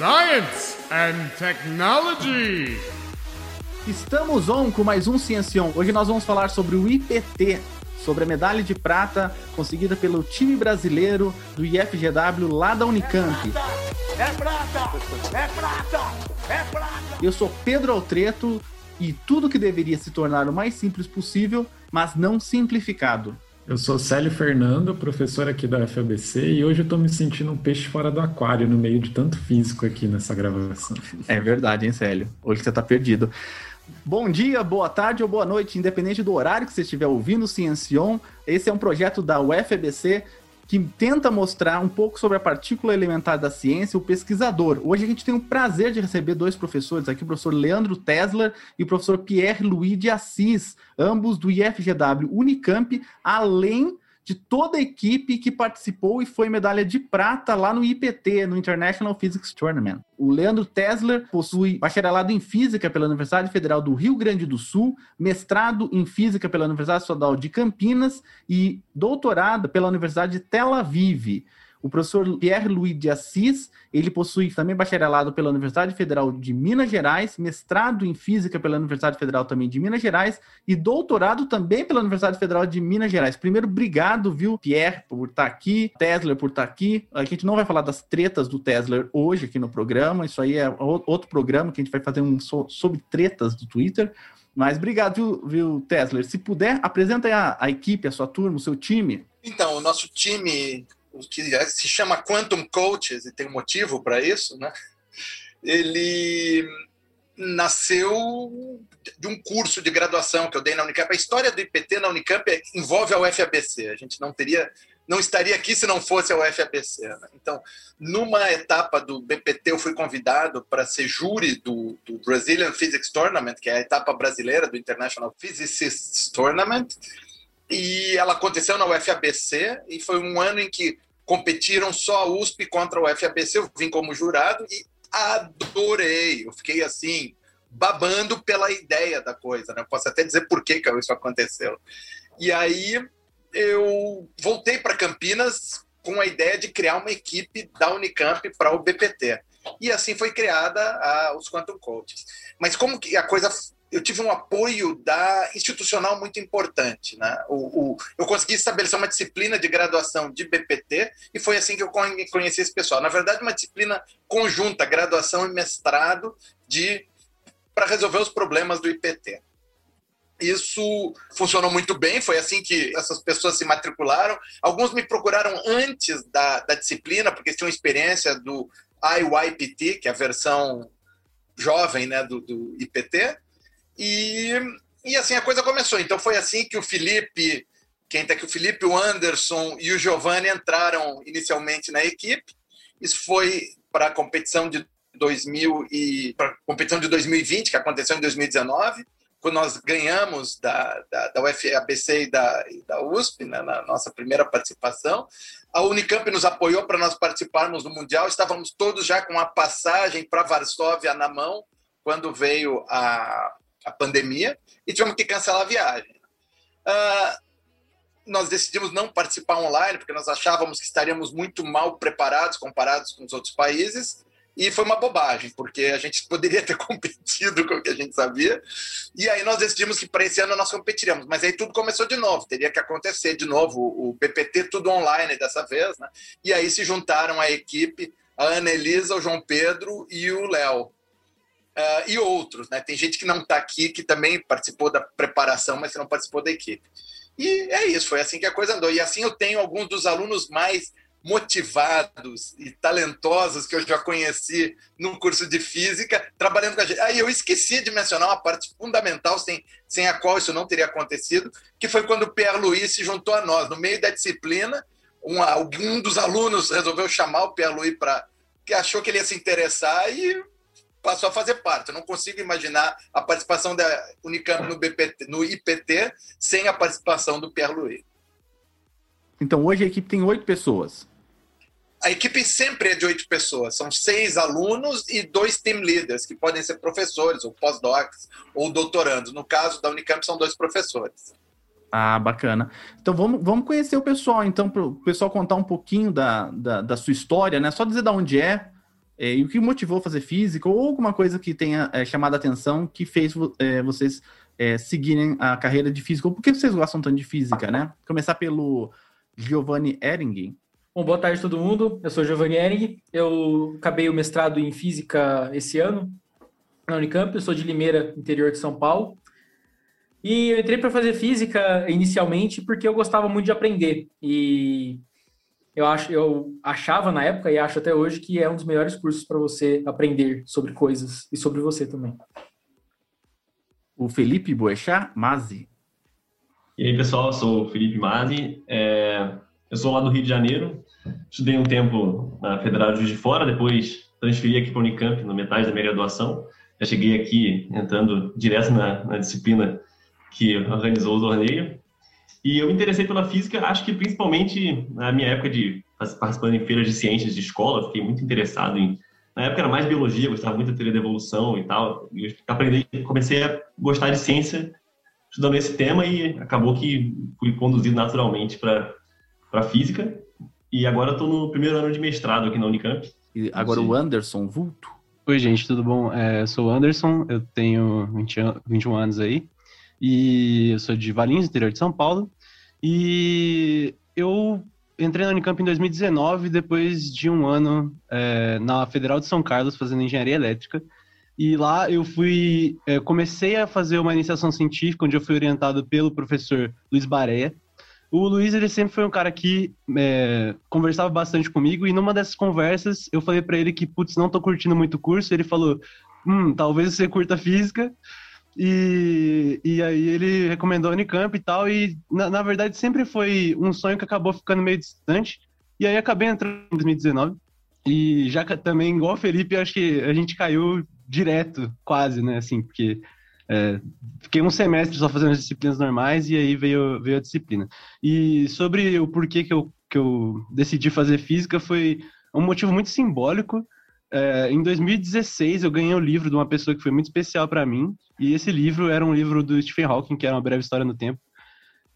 Science and Technology. Estamos on com mais um Ciencion. Hoje nós vamos falar sobre o IPT, sobre a medalha de prata conseguida pelo time brasileiro do IFGW lá da Unicamp. É prata! É prata! É prata! Eu sou Pedro Altreto e tudo que deveria se tornar o mais simples possível, mas não simplificado. Eu sou Célio Fernando, professor aqui da FABC, e hoje eu tô me sentindo um peixe fora do aquário, no meio de tanto físico aqui nessa gravação. É verdade, hein, Célio? Hoje você tá perdido. Bom dia, boa tarde ou boa noite, independente do horário que você estiver ouvindo Ciencion. Esse é um projeto da UFABC que tenta mostrar um pouco sobre a partícula elementar da ciência, o pesquisador. Hoje a gente tem o prazer de receber dois professores aqui, o professor Leandro Tesler e o professor Pierre Louis de Assis, ambos do IFGW Unicamp, além de toda a equipe que participou e foi medalha de prata lá no IPT, no International Physics Tournament. O Leandro Tesler possui bacharelado em Física pela Universidade Federal do Rio Grande do Sul, mestrado em Física pela Universidade Estadual de Campinas e doutorado pela Universidade de Tel Aviv. O professor Pierre Louis de Assis, ele possui também bacharelado pela Universidade Federal de Minas Gerais, mestrado em Física pela Universidade Federal também de Minas Gerais e doutorado também pela Universidade Federal de Minas Gerais. Primeiro, obrigado, viu, Pierre, por estar aqui, Tesla por estar aqui. A gente não vai falar das tretas do Tesla hoje aqui no programa, isso aí é outro programa que a gente vai fazer um sobre tretas do Twitter. Mas obrigado, viu, viu Tesla? Se puder, apresenta a, a equipe, a sua turma, o seu time. Então, o nosso time que se chama Quantum Coaches, e tem um motivo para isso, né? ele nasceu de um curso de graduação que eu dei na Unicamp. A história do IPT na Unicamp envolve a UFABC. A gente não teria, não estaria aqui se não fosse a UFABC. Né? Então, numa etapa do BPT, eu fui convidado para ser júri do, do, Brazilian Physics Tournament, que é a etapa brasileira do International Physicists Tournament e ela aconteceu na UFABC e foi um ano em que competiram só a USP contra a UFABC. Eu vim como jurado e adorei. Eu fiquei assim babando pela ideia da coisa, né? Posso até dizer por que, que isso aconteceu. E aí eu voltei para Campinas com a ideia de criar uma equipe da Unicamp para o BPT. E assim foi criada a, os Quantum Coaches. Mas como que a coisa eu tive um apoio da institucional muito importante. Né? O, o, eu consegui estabelecer uma disciplina de graduação de BPT e foi assim que eu conheci esse pessoal. Na verdade, uma disciplina conjunta, graduação e mestrado, de para resolver os problemas do IPT. Isso funcionou muito bem, foi assim que essas pessoas se matricularam. Alguns me procuraram antes da, da disciplina, porque tinham experiência do IYPT, que é a versão jovem né, do, do IPT, e, e assim a coisa começou. Então foi assim que o Felipe, quem está aqui, o Felipe, o Anderson e o Giovanni entraram inicialmente na equipe. Isso foi para a competição de 2000 e para competição de 2020 que aconteceu em 2019 quando nós ganhamos da, da, da UFABC e da, e da USP, né, na nossa primeira participação. A Unicamp nos apoiou para nós participarmos do Mundial. Estávamos todos já com a passagem para Varsóvia na mão, quando veio a, a pandemia e tivemos que cancelar a viagem. Uh, nós decidimos não participar online porque nós achávamos que estaríamos muito mal preparados comparados com os outros países e foi uma bobagem porque a gente poderia ter competido com o que a gente sabia e aí nós decidimos que para esse ano nós competiríamos mas aí tudo começou de novo teria que acontecer de novo o PPT tudo online dessa vez né? e aí se juntaram a equipe a Ana Elisa o João Pedro e o Léo uh, e outros. Né? Tem gente que não está aqui, que também participou da preparação, mas que não participou da equipe. E é isso, foi assim que a coisa andou. E assim eu tenho alguns dos alunos mais motivados e talentosos que eu já conheci no curso de física, trabalhando com a gente. Aí eu esqueci de mencionar uma parte fundamental, sem, sem a qual isso não teria acontecido, que foi quando o Pierre Louis se juntou a nós. No meio da disciplina, um, algum dos alunos resolveu chamar o Pierre Louis para. que achou que ele ia se interessar e passou a fazer parte. Eu não consigo imaginar a participação da Unicamp no, BPT, no IPT sem a participação do Pierre Louis. Então, hoje a equipe tem oito pessoas. A equipe sempre é de oito pessoas. São seis alunos e dois team leaders, que podem ser professores, ou pós-docs, ou doutorandos. No caso da Unicamp, são dois professores. Ah, bacana. Então vamos, vamos conhecer o pessoal, então, para o pessoal contar um pouquinho da, da, da, sua história, né? Só dizer de onde é, É, e o que motivou a fazer física ou alguma coisa que tenha é, chamado a atenção que fez é, vocês é, seguirem a carreira de física? Por que vocês gostam tanto de física, né? Começar pelo Giovanni Ering. Bom, boa tarde a todo mundo. Eu sou Giovanni Ering. Eu acabei o mestrado em física esse ano na Unicamp. Eu sou de Limeira, interior de São Paulo. E eu entrei para fazer física inicialmente porque eu gostava muito de aprender. E eu, acho, eu achava na época e acho até hoje que é um dos melhores cursos para você aprender sobre coisas e sobre você também. O Felipe Boechat Mazi. E aí, pessoal, eu sou o Felipe Mazi. É, eu sou lá do Rio de Janeiro. Estudei um tempo na Federal de Juiz de Fora, depois transferi aqui para o Unicamp, na metade da minha graduação. Já cheguei aqui entrando direto na, na disciplina que organizou o torneio. E eu me interessei pela física, acho que principalmente na minha época de participando em feiras de ciências de escola, fiquei muito interessado em. Na época era mais biologia, gostava muito da teoria da evolução e tal. E eu aprendi, comecei a gostar de ciência estudando esse tema e acabou que fui conduzido naturalmente para para física. E agora estou no primeiro ano de mestrado aqui na Unicamp. E agora Sim. o Anderson Vulto. Oi, gente, tudo bom? É, eu sou o Anderson, eu tenho 20, 21 anos aí e eu sou de Valinhos, interior de São Paulo. E eu entrei na Unicamp em 2019, depois de um ano é, na Federal de São Carlos fazendo engenharia elétrica. E lá eu fui, é, comecei a fazer uma iniciação científica, onde eu fui orientado pelo professor Luiz Bareia. O Luiz, ele sempre foi um cara que é, conversava bastante comigo, e numa dessas conversas eu falei para ele que, putz, não tô curtindo muito o curso. Ele falou, hum, talvez você curta física. E, e aí ele recomendou a Unicamp e tal, e na, na verdade sempre foi um sonho que acabou ficando meio distante. E aí acabei entrando em 2019. E já também, igual o Felipe, acho que a gente caiu direto, quase, né? Assim, porque é, fiquei um semestre só fazendo as disciplinas normais e aí veio, veio a disciplina. E sobre o porquê que eu, que eu decidi fazer física foi um motivo muito simbólico. É, em 2016 eu ganhei o um livro de uma pessoa que foi muito especial para mim. E esse livro era um livro do Stephen Hawking que era uma breve história no tempo.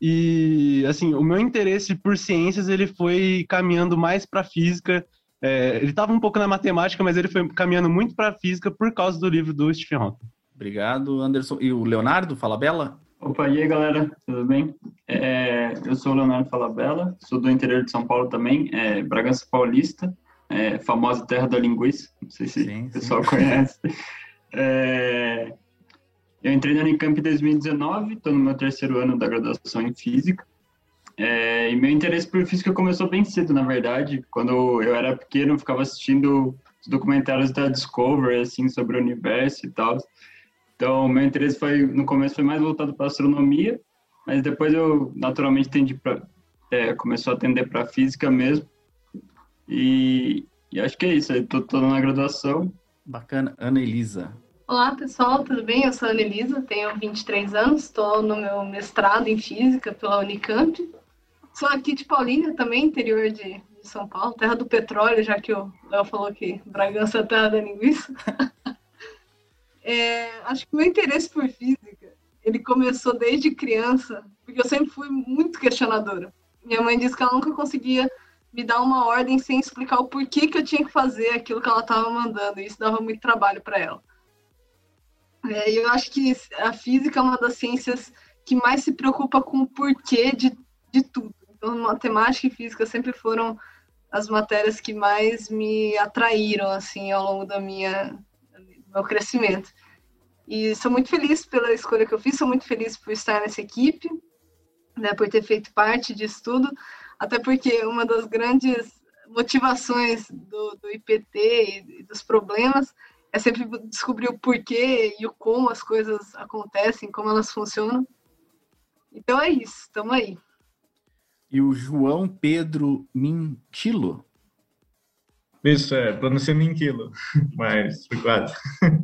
E assim o meu interesse por ciências ele foi caminhando mais para física. É, ele estava um pouco na matemática mas ele foi caminhando muito para física por causa do livro do Stephen Hawking. Obrigado Anderson. E o Leonardo fala Bela Opa, e aí galera, tudo bem? É, eu sou o Leonardo Falabella, sou do interior de São Paulo também, é, Bragança Paulista é, famosa terra da linguiça, não sei se sim, o pessoal sim. conhece. É, eu entrei na Unicamp em 2019, estou no meu terceiro ano da graduação em Física. É, e meu interesse por Física começou bem cedo, na verdade. Quando eu era pequeno, eu ficava assistindo os documentários da Discovery, assim, sobre o universo e tal. Então, meu interesse foi, no começo, foi mais voltado para astronomia, mas depois eu, naturalmente, tendi pra, é, começou a atender para física mesmo. E, e acho que é isso. Estou toda na graduação. Bacana. Ana Elisa. Olá, pessoal, tudo bem? Eu sou a Ana Elisa, tenho 23 anos, estou no meu mestrado em Física pela Unicamp. Sou aqui de Paulínia, também, interior de, de São Paulo, terra do petróleo, já que o Léo falou que Bragança é terra da linguiça. é, acho que o meu interesse por física, ele começou desde criança, porque eu sempre fui muito questionadora. Minha mãe disse que ela nunca conseguia me dar uma ordem sem explicar o porquê que eu tinha que fazer aquilo que ela estava mandando. E isso dava muito trabalho para ela. É, eu acho que a física é uma das ciências que mais se preocupa com o porquê de, de tudo. Então, matemática e física sempre foram as matérias que mais me atraíram assim ao longo da minha do meu crescimento. E sou muito feliz pela escolha que eu fiz, sou muito feliz por estar nessa equipe, né, por ter feito parte disso tudo até porque uma das grandes motivações do, do IPT e dos problemas é sempre descobrir o porquê e o como as coisas acontecem, como elas funcionam. Então é isso, estamos aí. E o João Pedro Mintilo? Isso, é, pronuncia Minquilo, mas foi quase.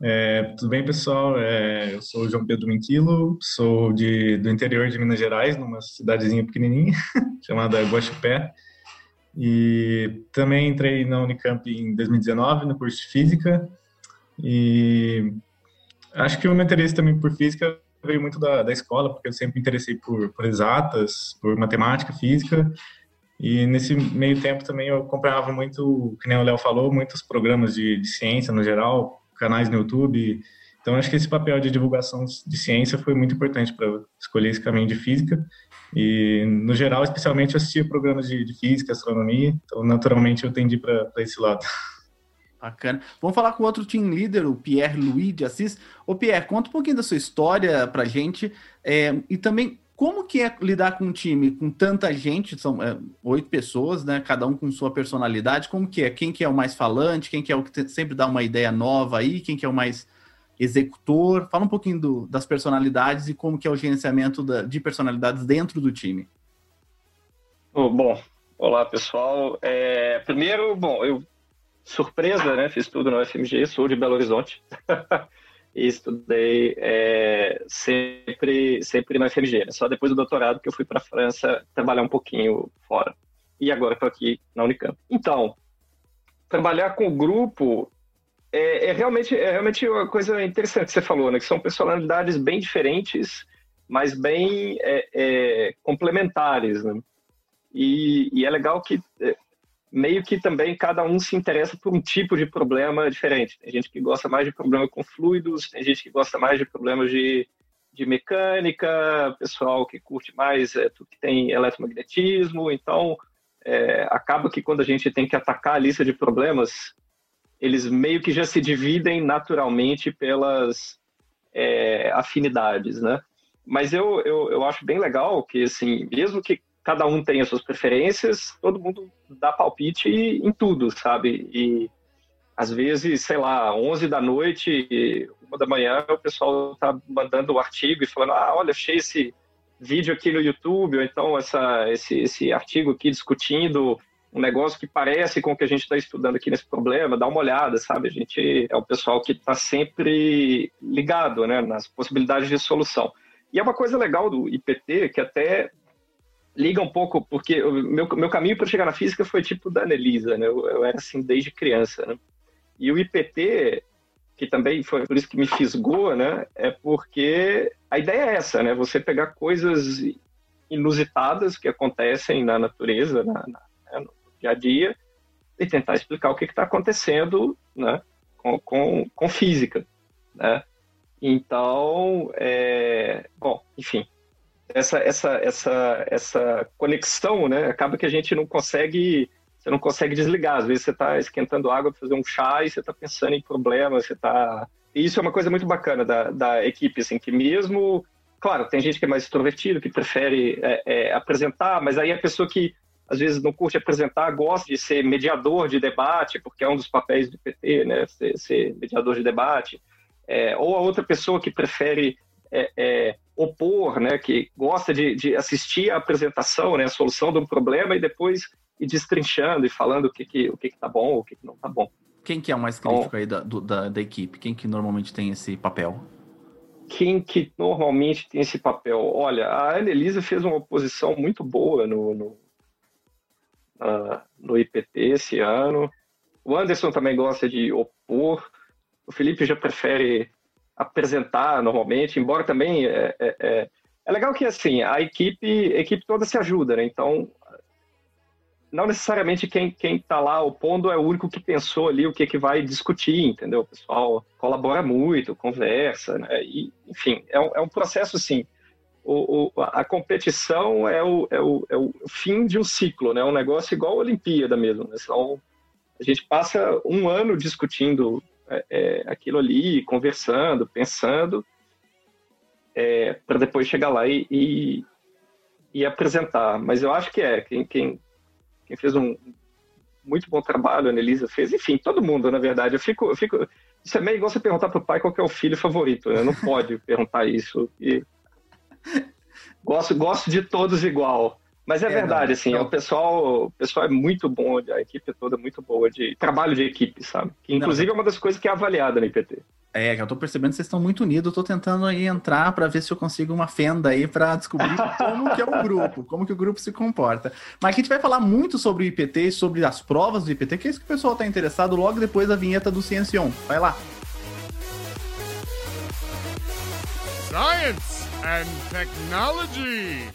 É, tudo bem, pessoal? É, eu sou o João Pedro Minquilo, sou de, do interior de Minas Gerais, numa cidadezinha pequenininha, chamada Guaxupé. E também entrei na Unicamp em 2019, no curso de Física. E acho que o meu interesse também por Física veio muito da, da escola, porque eu sempre interessei por, por exatas, por matemática, física. E nesse meio tempo também eu acompanhava muito, que nem o Léo falou, muitos programas de, de ciência no geral, canais no YouTube. Então acho que esse papel de divulgação de ciência foi muito importante para escolher esse caminho de física. E no geral, especialmente, eu assistia programas de, de física, astronomia. Então naturalmente eu tendi para esse lado. Bacana. Vamos falar com outro team leader, o Pierre Louis de Assis. Ô Pierre, conta um pouquinho da sua história pra gente é, e também como que é lidar com um time com tanta gente, são é, oito pessoas, né? Cada um com sua personalidade. Como que é? Quem que é o mais falante? Quem que é o que sempre dá uma ideia nova aí? Quem que é o mais executor? Fala um pouquinho do, das personalidades e como que é o gerenciamento da, de personalidades dentro do time. Oh, bom, olá pessoal. É, primeiro, bom, eu surpresa, né? Fiz tudo no FMG, sou de Belo Horizonte. e estudei é, sempre, sempre na FMG. Né? Só depois do doutorado que eu fui para a França trabalhar um pouquinho fora. E agora estou aqui na Unicamp. Então, trabalhar com o grupo é, é, realmente, é realmente uma coisa interessante que você falou, né? Que são personalidades bem diferentes, mas bem é, é, complementares, né? E, e, é legal que é, meio que também cada um se interessa por um tipo de problema diferente. Tem gente que gosta mais de problema com fluidos, tem gente que gosta mais de problemas de, de mecânica, pessoal que curte mais é, tudo que tem eletromagnetismo. Então, é, acaba que quando a gente tem que atacar a lista de problemas, eles meio que já se dividem naturalmente pelas é, afinidades, né? Mas eu, eu, eu acho bem legal que, assim, mesmo que cada um tem as suas preferências, todo mundo dá palpite em tudo, sabe? E às vezes, sei lá, 11 da noite, uma da manhã, o pessoal tá mandando o um artigo e falando: ah, olha, achei esse vídeo aqui no YouTube, ou então essa, esse, esse artigo aqui discutindo um negócio que parece com o que a gente está estudando aqui nesse problema, dá uma olhada, sabe? A gente é o pessoal que está sempre ligado né, nas possibilidades de solução. E é uma coisa legal do IPT, que até liga um pouco, porque o meu, meu caminho para chegar na física foi tipo da Anelisa, né? Eu, eu, era assim desde criança, né? E o IPT, que também foi por isso que me fisgou, né? É porque a ideia é essa, né? Você pegar coisas inusitadas que acontecem na natureza, na, na, né? no dia a dia, e tentar explicar o que está acontecendo, né? Com, com, com física, né? Então, é... bom, enfim, essa, essa, essa, essa conexão, né? Acaba que a gente não consegue, você não consegue desligar. Às vezes você está esquentando água para fazer um chá e você está pensando em problemas, você está... E isso é uma coisa muito bacana da, da equipe, assim, que mesmo... Claro, tem gente que é mais extrovertido, que prefere é, é, apresentar, mas aí a pessoa que às vezes não curte apresentar, gosta de ser mediador de debate, porque é um dos papéis do PT, né? Ser, ser mediador de debate. É, ou a outra pessoa que prefere é, é, opor, né, que gosta de, de, assistir a apresentação, né, a solução de um problema e depois ir destrinchando e falando o que que o que está bom, o que, que não está bom. Quem que é o mais crítico então, aí da, do, da, da equipe? Quem que normalmente tem esse papel? Quem que normalmente tem esse papel? Olha, a Annelisa fez uma oposição muito boa no, no, no IPT esse ano. O Anderson também gosta de opor. O Felipe já prefere apresentar normalmente, embora também é, é, é, é, legal que assim a equipe a equipe toda se ajuda, né? Então não necessariamente quem quem está lá opondo é o único que pensou ali o que que vai discutir, entendeu? O pessoal colabora muito, conversa, né? E enfim é um, é um processo assim. O, o, a competição é o, é, o, é o fim de um ciclo, né? É um negócio igual a Olimpíada mesmo. Né? A gente passa um ano discutindo é, é, aquilo ali, conversando, pensando, é, para depois chegar lá e, e, e, apresentar. Mas eu acho que é, quem, quem, quem fez um muito bom trabalho, a Anelisa fez, enfim, todo mundo, na verdade. Eu fico, eu fico isso é meio igual você perguntar para o pai qual é o filho favorito, né? Não pode perguntar isso. E gosto, gosto de todos igual. Mas é, é verdade, não, assim, não. o pessoal, o pessoal é muito bom, a equipe toda é muito boa de trabalho de equipe, sabe? Que, inclusive não. é uma das coisas que é avaliada no IPT. É, que eu tô percebendo que vocês estão muito unidos, eu tô tentando aí entrar para ver se eu consigo uma fenda aí para descobrir como que é o grupo, como que o grupo se comporta. Mas aqui a gente vai falar muito sobre o IPT e sobre as provas do IPT, que é isso que o pessoal tá interessado logo depois da vinheta do Ciencion. Vai lá. Science and Technology.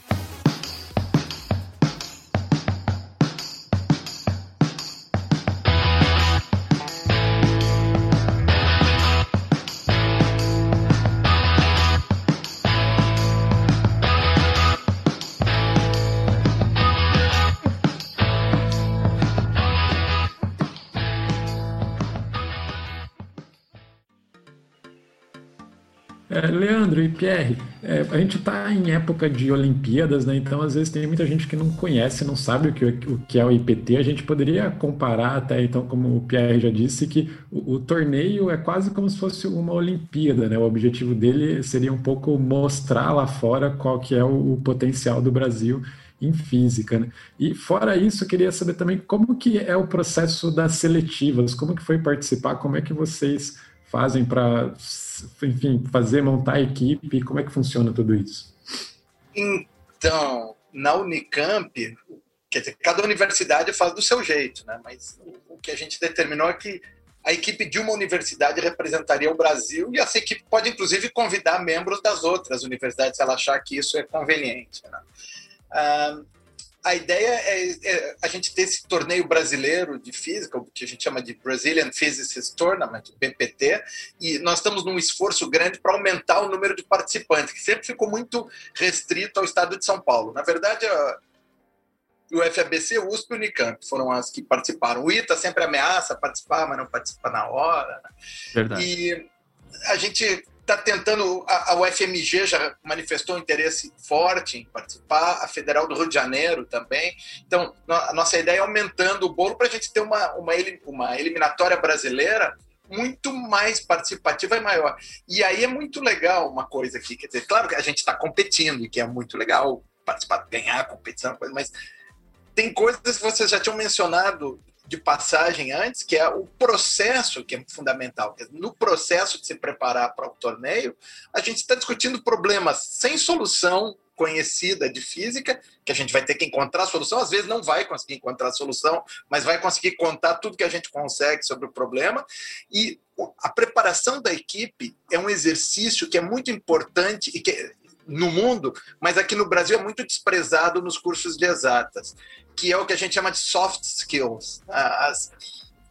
É, Leandro e Pierre, é, a gente está em época de Olimpíadas, né? Então, às vezes, tem muita gente que não conhece, não sabe o que, o que é o IPT. A gente poderia comparar até, então, como o Pierre já disse, que o, o torneio é quase como se fosse uma Olimpíada, né? O objetivo dele seria um pouco mostrar lá fora qual que é o, o potencial do Brasil em física. Né? E fora isso, queria saber também como que é o processo das seletivas, como que foi participar, como é que vocês fazem para, enfim, fazer, montar a equipe? Como é que funciona tudo isso? Então, na Unicamp, quer dizer, cada universidade faz do seu jeito, né? Mas o que a gente determinou é que a equipe de uma universidade representaria o Brasil e essa equipe pode, inclusive, convidar membros das outras universidades se ela achar que isso é conveniente. Né? Ah, a ideia é, é, a gente ter esse torneio brasileiro de física, o que a gente chama de Brazilian Physicist Tournament, BPT, e nós estamos num esforço grande para aumentar o número de participantes, que sempre ficou muito restrito ao estado de São Paulo. Na verdade, a, o FABC, o USP e o Unicamp foram as que participaram. O ITA sempre ameaça participar, mas não participa na hora. Né? Verdade. E a gente está tentando, a, UFMG já manifestou um interesse forte em participar, a Federal do Rio de Janeiro também. Então, a nossa ideia é aumentando o bolo para a gente ter uma, uma, uma eliminatória brasileira muito mais participativa e maior. E aí é muito legal uma coisa aqui, quer dizer, claro que a gente está competindo e que é muito legal participar, ganhar competição, mas tem coisas que vocês já tinham mencionado de passagem antes, que é o processo que é fundamental. No processo de se preparar para o torneio, a gente está discutindo problemas sem solução conhecida de física, que a gente vai ter que encontrar solução. Às vezes não vai conseguir encontrar solução, mas vai conseguir contar tudo que a gente consegue sobre o problema. E a preparação da equipe é um exercício que é muito importante e que no mundo, mas aqui no Brasil é muito desprezado nos cursos de exatas, que é o que a gente chama de soft skills, as,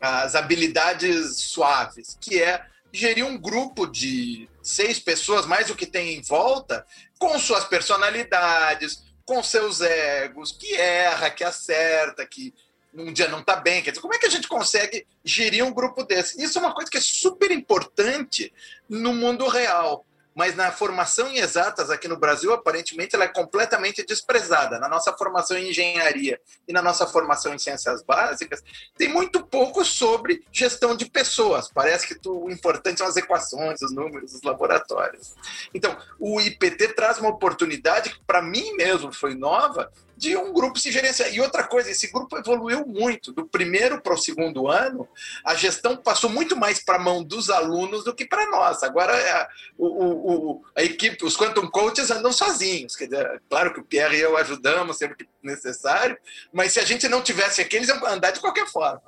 as habilidades suaves, que é gerir um grupo de seis pessoas, mais o que tem em volta, com suas personalidades, com seus egos, que erra, que acerta, que um dia não está bem. Quer dizer, como é que a gente consegue gerir um grupo desse? Isso é uma coisa que é super importante no mundo real mas na formação em exatas aqui no Brasil, aparentemente, ela é completamente desprezada. Na nossa formação em engenharia e na nossa formação em ciências básicas, tem muito pouco sobre gestão de pessoas. Parece que tu, o importante são as equações, os números, os laboratórios. Então, o IPT traz uma oportunidade que, para mim mesmo, foi nova, de um grupo se gerenciar. E outra coisa, esse grupo evoluiu muito. Do primeiro para o segundo ano, a gestão passou muito mais para a mão dos alunos do que para nós. Agora, é, o, o, a equipe, os Quantum Coaches andam sozinhos. Quer dizer, claro que o Pierre e eu ajudamos sempre que necessário, mas se a gente não tivesse aqui, eles iam andar de qualquer forma.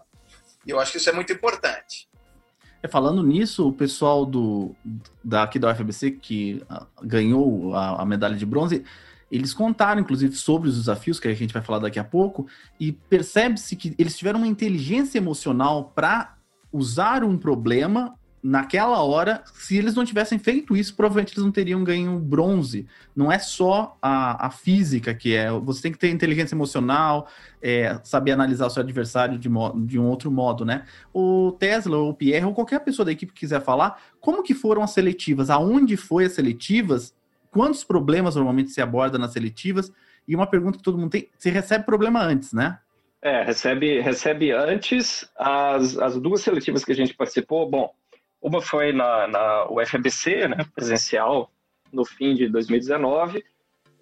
E eu acho que isso é muito importante. É, falando nisso, o pessoal do, daqui da UFBC que uh, ganhou a, a medalha de bronze eles contaram, inclusive, sobre os desafios, que a gente vai falar daqui a pouco, e percebe-se que eles tiveram uma inteligência emocional para usar um problema naquela hora. Se eles não tivessem feito isso, provavelmente eles não teriam ganho bronze. Não é só a, a física que é. Você tem que ter inteligência emocional, é, saber analisar o seu adversário de, de um outro modo, né? O Tesla, ou o Pierre, ou qualquer pessoa da equipe que quiser falar, como que foram as seletivas? Aonde foi as seletivas? Quantos problemas normalmente se aborda nas seletivas? E uma pergunta que todo mundo tem: você recebe problema antes, né? É, recebe, recebe antes as, as duas seletivas que a gente participou. Bom, uma foi na, na UFABC, né, presencial, no fim de 2019,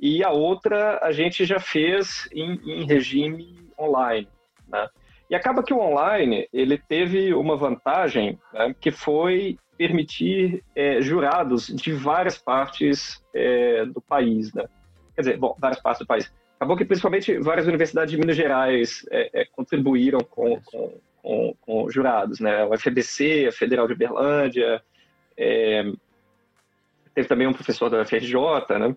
e a outra a gente já fez em, em regime online. Né? E acaba que o online ele teve uma vantagem né, que foi permitir é, jurados de várias partes é, do país, né? Quer dizer, bom, várias partes do país. Acabou que principalmente várias universidades de Minas Gerais é, é contribuíram com, com, com, com, jurados, né? O FBC, a Federal de Uberlândia, é, teve também um professor da FRJ, né?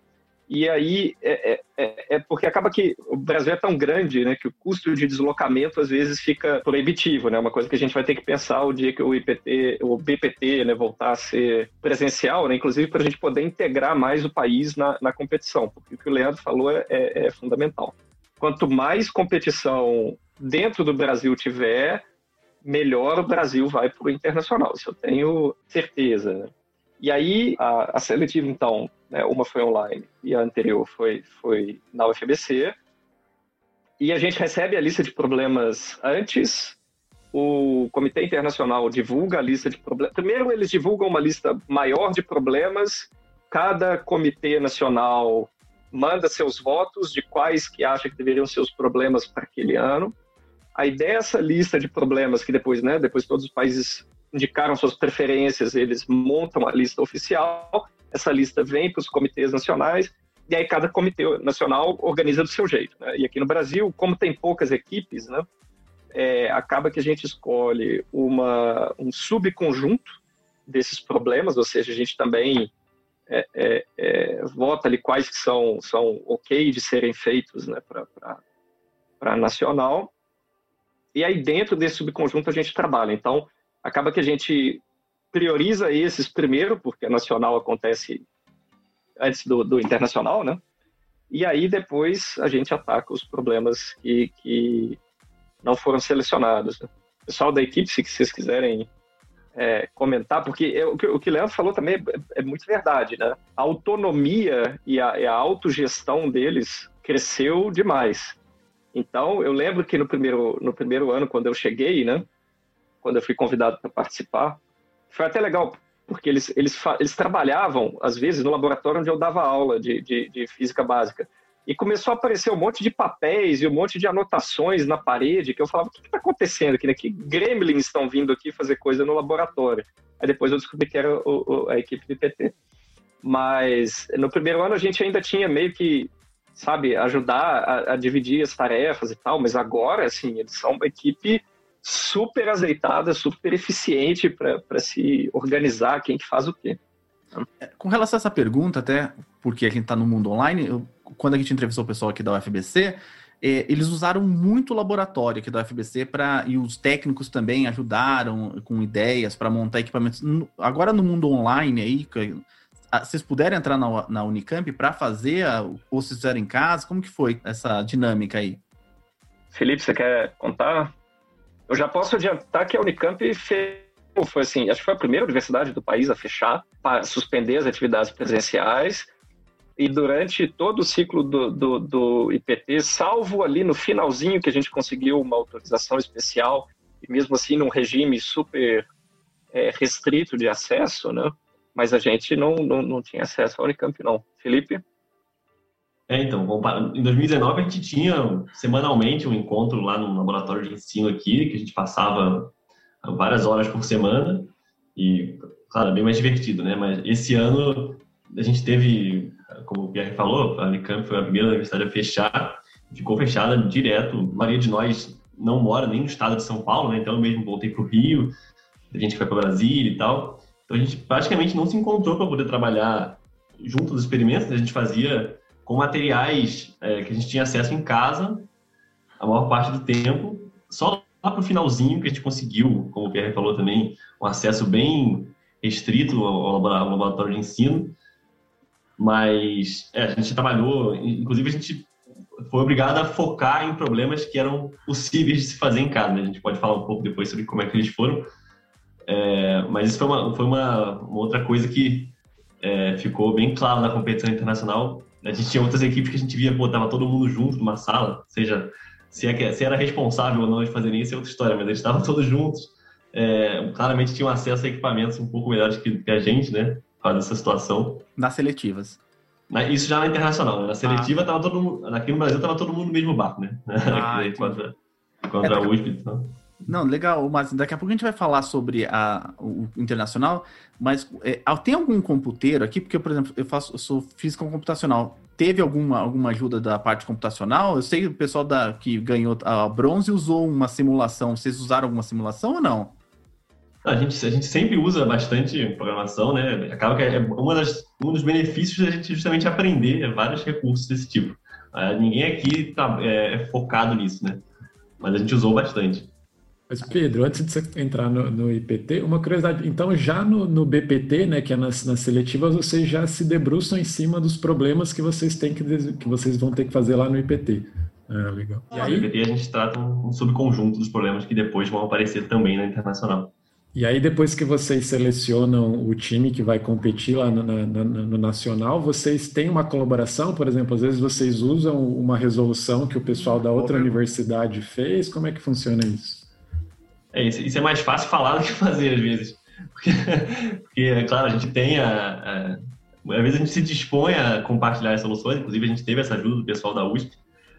E aí é, é, é, é, porque acaba que o Brasil é tão grande, né, que o custo de deslocamento às vezes fica proibitivo, né? Uma coisa que a gente vai ter que pensar o dia que o IPT, o BPT, né, voltar a ser presencial, né? Inclusive para a gente poder integrar mais o país na, na competição, porque o que o Leandro falou é, é, é fundamental. Quanto mais competição dentro do Brasil tiver, melhor o Brasil vai para o internacional. Isso eu tenho certeza. E aí, a, a seletiva, então, né, uma foi online e a anterior foi, foi na UFBC. E a gente recebe a lista de problemas antes, o Comitê Internacional divulga a lista de problemas. Primeiro, eles divulgam uma lista maior de problemas, cada comitê nacional manda seus votos de quais que acha que deveriam ser os problemas para aquele ano. Aí dessa lista de problemas que depois, né, depois todos os países indicaram suas preferências, eles montam a lista oficial, essa lista vem para os comitês nacionais, e aí cada comitê nacional organiza do seu jeito. Né? E aqui no Brasil, como tem poucas equipes, né, é, acaba que a gente escolhe uma, um subconjunto desses problemas, ou seja, a gente também é, é, é vota ali quais que são, são ok de serem feitos né, para nacional, e aí dentro desse subconjunto a gente trabalha. Então, acaba que a gente prioriza esses primeiro, porque a nacional acontece antes do, do internacional, né? E aí depois a gente ataca os problemas que, que não foram selecionados. Né? Pessoal da equipe, se vocês quiserem é, comentar, porque eu, o, que, o que Leandro falou também é, é muito verdade, né? A autonomia e a, e a autogestão deles cresceu demais. Então, eu lembro que no primeiro, no primeiro ano, quando eu cheguei, né? Quando eu fui convidado para participar, foi até legal, porque eles, eles, eles trabalhavam, às vezes, no laboratório onde eu dava aula de, de, de física básica. E começou a aparecer um monte de papéis e um monte de anotações na parede que eu falava, o que está acontecendo aqui? Né? Que gremlins estão vindo aqui fazer coisa no laboratório? Aí depois eu descobri que era o, o, a equipe do IPT. Mas no primeiro ano a gente ainda tinha meio que sabe, ajudar a, a, dividir as tarefas e tal, mas agora, assim, eles são uma equipe super azeitada, super eficiente para se organizar quem que faz o quê. É, com relação a essa pergunta, até porque a gente está no mundo online, eu, quando a gente entrevistou o pessoal aqui da UFBC, é, eles usaram muito o laboratório aqui da UFBC para e os técnicos também ajudaram com ideias para montar equipamentos. Agora no mundo online aí, vocês puderam entrar na, na Unicamp para fazer, ou se fizeram em casa? Como que foi essa dinâmica aí? Felipe, você quer contar? Eu já posso adiantar que a Unicamp foi assim, acho que foi a primeira universidade do país a fechar, para suspender as atividades presenciais, e durante todo o ciclo do, do, do, IPT, salvo ali no finalzinho que a gente conseguiu uma autorização especial, e mesmo assim num regime super é, restrito de acesso, né? mas a gente não, não, não tinha acesso ao Unicamp, não. Felipe? É, então, em 2019 a gente tinha semanalmente um encontro lá no laboratório de ensino aqui, que a gente passava várias horas por semana e, claro, bem mais divertido, né? Mas esse ano a gente teve, como o Pierre falou, a Unicamp foi a primeira universidade a fechar, ficou fechada direto. A maioria de nós não mora nem no estado de São Paulo, né? Então eu mesmo voltei para o Rio, a gente foi para Brasília e tal. Então a gente praticamente não se encontrou para poder trabalhar junto dos experimentos, né? a gente fazia com materiais é, que a gente tinha acesso em casa a maior parte do tempo, só lá para o finalzinho que a gente conseguiu, como o Pierre falou também, um acesso bem restrito ao laboratório de ensino, mas é, a gente trabalhou, inclusive a gente foi obrigado a focar em problemas que eram possíveis de se fazer em casa. Né? A gente pode falar um pouco depois sobre como é que eles foram, é, mas isso foi uma, foi uma, uma outra coisa que é, ficou bem claro na competição internacional. A gente tinha outras equipes que a gente via, pô, tava todo mundo junto numa sala, seja se, é, se era responsável ou não de fazer isso é outra história, mas eles estavam todos juntos. É, claramente tinham acesso a equipamentos um pouco melhores que, que a gente, né? Faz essa situação. Nas seletivas. Isso já na internacional, né? Na seletiva ah. tava todo mundo. Aqui no Brasil tava todo mundo no mesmo barco, né? Ah, contra, contra é, a USP. Então. Não, legal, mas daqui a pouco a gente vai falar sobre a, o internacional, mas é, tem algum computeiro aqui? Porque, por exemplo, eu faço, eu sou física computacional. Teve alguma, alguma ajuda da parte computacional? Eu sei que o pessoal da, que ganhou a bronze usou uma simulação. Vocês usaram alguma simulação ou não? A gente, a gente sempre usa bastante programação, né? Acaba que é uma das, um dos benefícios da gente justamente aprender vários recursos desse tipo. Uh, ninguém aqui tá, é, é focado nisso, né? Mas a gente usou bastante. Mas, Pedro, antes de você entrar no, no IPT, uma curiosidade. Então, já no, no, BPT, né, que é nas, nas, seletivas, vocês já se debruçam em cima dos problemas que vocês têm que, que vocês vão ter que fazer lá no IPT. Ah, legal. E aí, no IPT a gente trata um subconjunto dos problemas que depois vão aparecer também na internacional. E aí, depois que vocês selecionam o time que vai competir lá no, no, no, Nacional, vocês têm uma colaboração? Por exemplo, às vezes vocês usam uma resolução que o pessoal da outra universidade fez? Como é que funciona isso? É, isso é mais fácil falar do que fazer, às vezes. Porque, porque é claro, a gente tem a, a, Às vezes a gente se dispõe a compartilhar as soluções, inclusive a gente teve essa ajuda do pessoal da USP,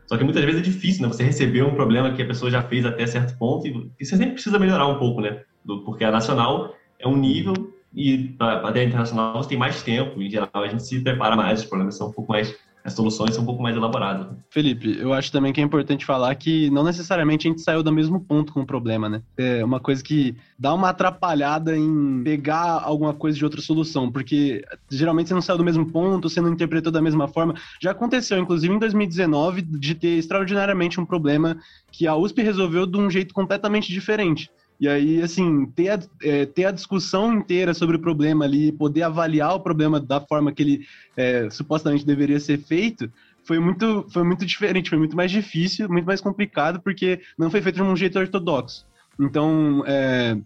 só que muitas vezes é difícil, né? Você receber um problema que a pessoa já fez até certo ponto e, e você sempre precisa melhorar um pouco, né? do, porque a nacional é um nível e para a internacional você tem mais tempo. Em geral, a gente se prepara mais, os problemas são um pouco mais as soluções são um pouco mais elaboradas. Felipe, eu acho também que é importante falar que não necessariamente a gente saiu do mesmo ponto com o problema, né? É uma coisa que dá uma atrapalhada em pegar alguma coisa de outra solução, porque geralmente você não saiu do mesmo ponto, você não interpretou da mesma forma. Já aconteceu, inclusive em 2019, de ter extraordinariamente um problema que a USP resolveu de um jeito completamente diferente. E aí, assim, ter a, é, ter a discussão inteira sobre o problema ali, poder avaliar o problema da forma que ele é, supostamente deveria ser feito, foi muito, foi muito diferente, foi muito mais difícil, muito mais complicado, porque não foi feito de um jeito ortodoxo. Então, é,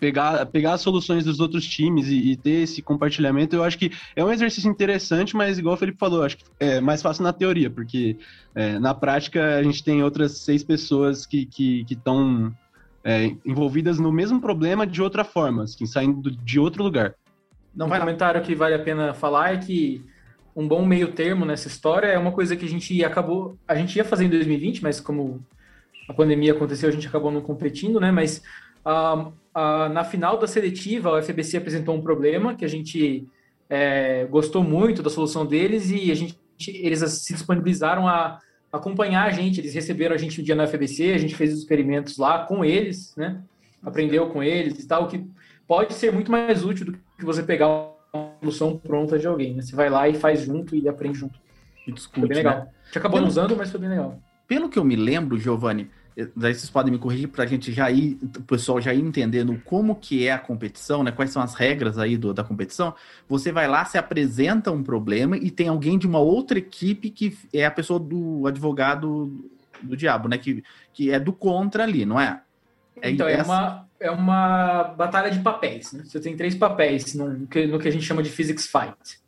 pegar, pegar as soluções dos outros times e, e, ter esse compartilhamento, eu acho que é um exercício interessante, mas igual o Felipe falou, acho que é mais fácil na teoria, porque é, na prática a gente tem outras seis pessoas que estão é, envolvidas no mesmo problema de outra forma, assim, saindo de outro lugar. Um comentário que vale a pena falar é que um bom meio termo nessa história é uma coisa que a gente acabou, a gente ia fazer em 2020, mas como a pandemia aconteceu, a gente acabou não competindo, né? Mas uh, uh, na final da seletiva, a FBC apresentou um problema que a gente é, gostou muito da solução deles e a gente, eles se disponibilizaram a acompanhar a gente. Eles receberam a gente um dia na FBC, a gente fez os experimentos lá com eles, né? Aprendeu com eles e tal, que pode ser muito mais útil do que você pegar uma solução pronta de alguém, né? Você vai lá e faz junto e aprende junto. E discute, foi bem legal. Né? A gente acabou não usando, mas foi bem legal. Pelo que eu me lembro, Giovanni, daí vocês podem me corrigir para a gente já ir, o pessoal já ir entendendo como que é a competição, né? Quais são as regras aí do, da competição. Você vai lá, se apresenta um problema e tem alguém de uma outra equipe que é a pessoa do advogado do diabo, né? Que, que é do contra ali, não é? é então, é uma, é uma batalha de papéis, né? Você tem três papéis no, no que, no que a gente chama de physics fight.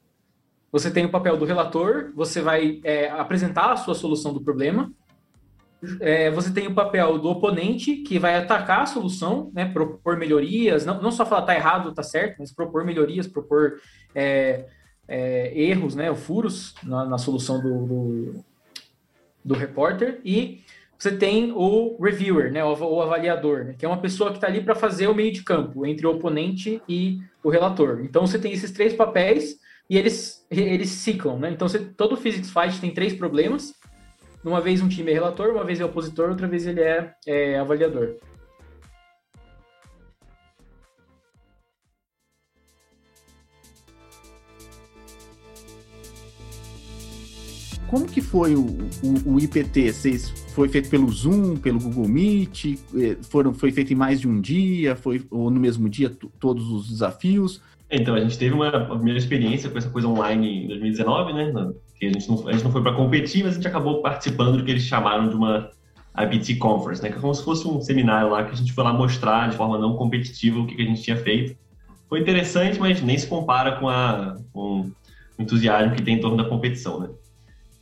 Você tem o papel do relator, você vai é, apresentar a sua solução do problema, é, você tem o papel do oponente, que vai atacar a solução, né, propor melhorias, não, não só falar tá errado, tá certo, mas propor melhorias, propor é, é, erros, né, furos na, na solução do, do, do, repórter. E você tem o reviewer, né, o, o avaliador, né, que é uma pessoa que está ali para fazer o meio de campo entre o oponente e o relator. Então você tem esses três papéis e eles, eles ciclam. Né? Então você, todo Physics Fight tem três problemas uma vez um time é relator, uma vez é opositor, outra vez ele é, é avaliador. Como que foi o, o, o, IPT? Vocês, foi feito pelo Zoom, pelo Google Meet? Eh, foram, foi feito em mais de um dia? Foi, ou no mesmo dia todos os desafios? Então, a gente teve uma, uma primeira experiência com essa coisa online em 2019, né? Que a gente não, a gente não foi para competir, mas a gente acabou participando do que eles chamaram de uma IBT Conference, né? Que é como se fosse um seminário lá que a gente foi lá mostrar de forma não competitiva o que, que a gente tinha feito. Foi interessante, mas nem se compara com, a, com o entusiasmo que tem em torno da competição, né?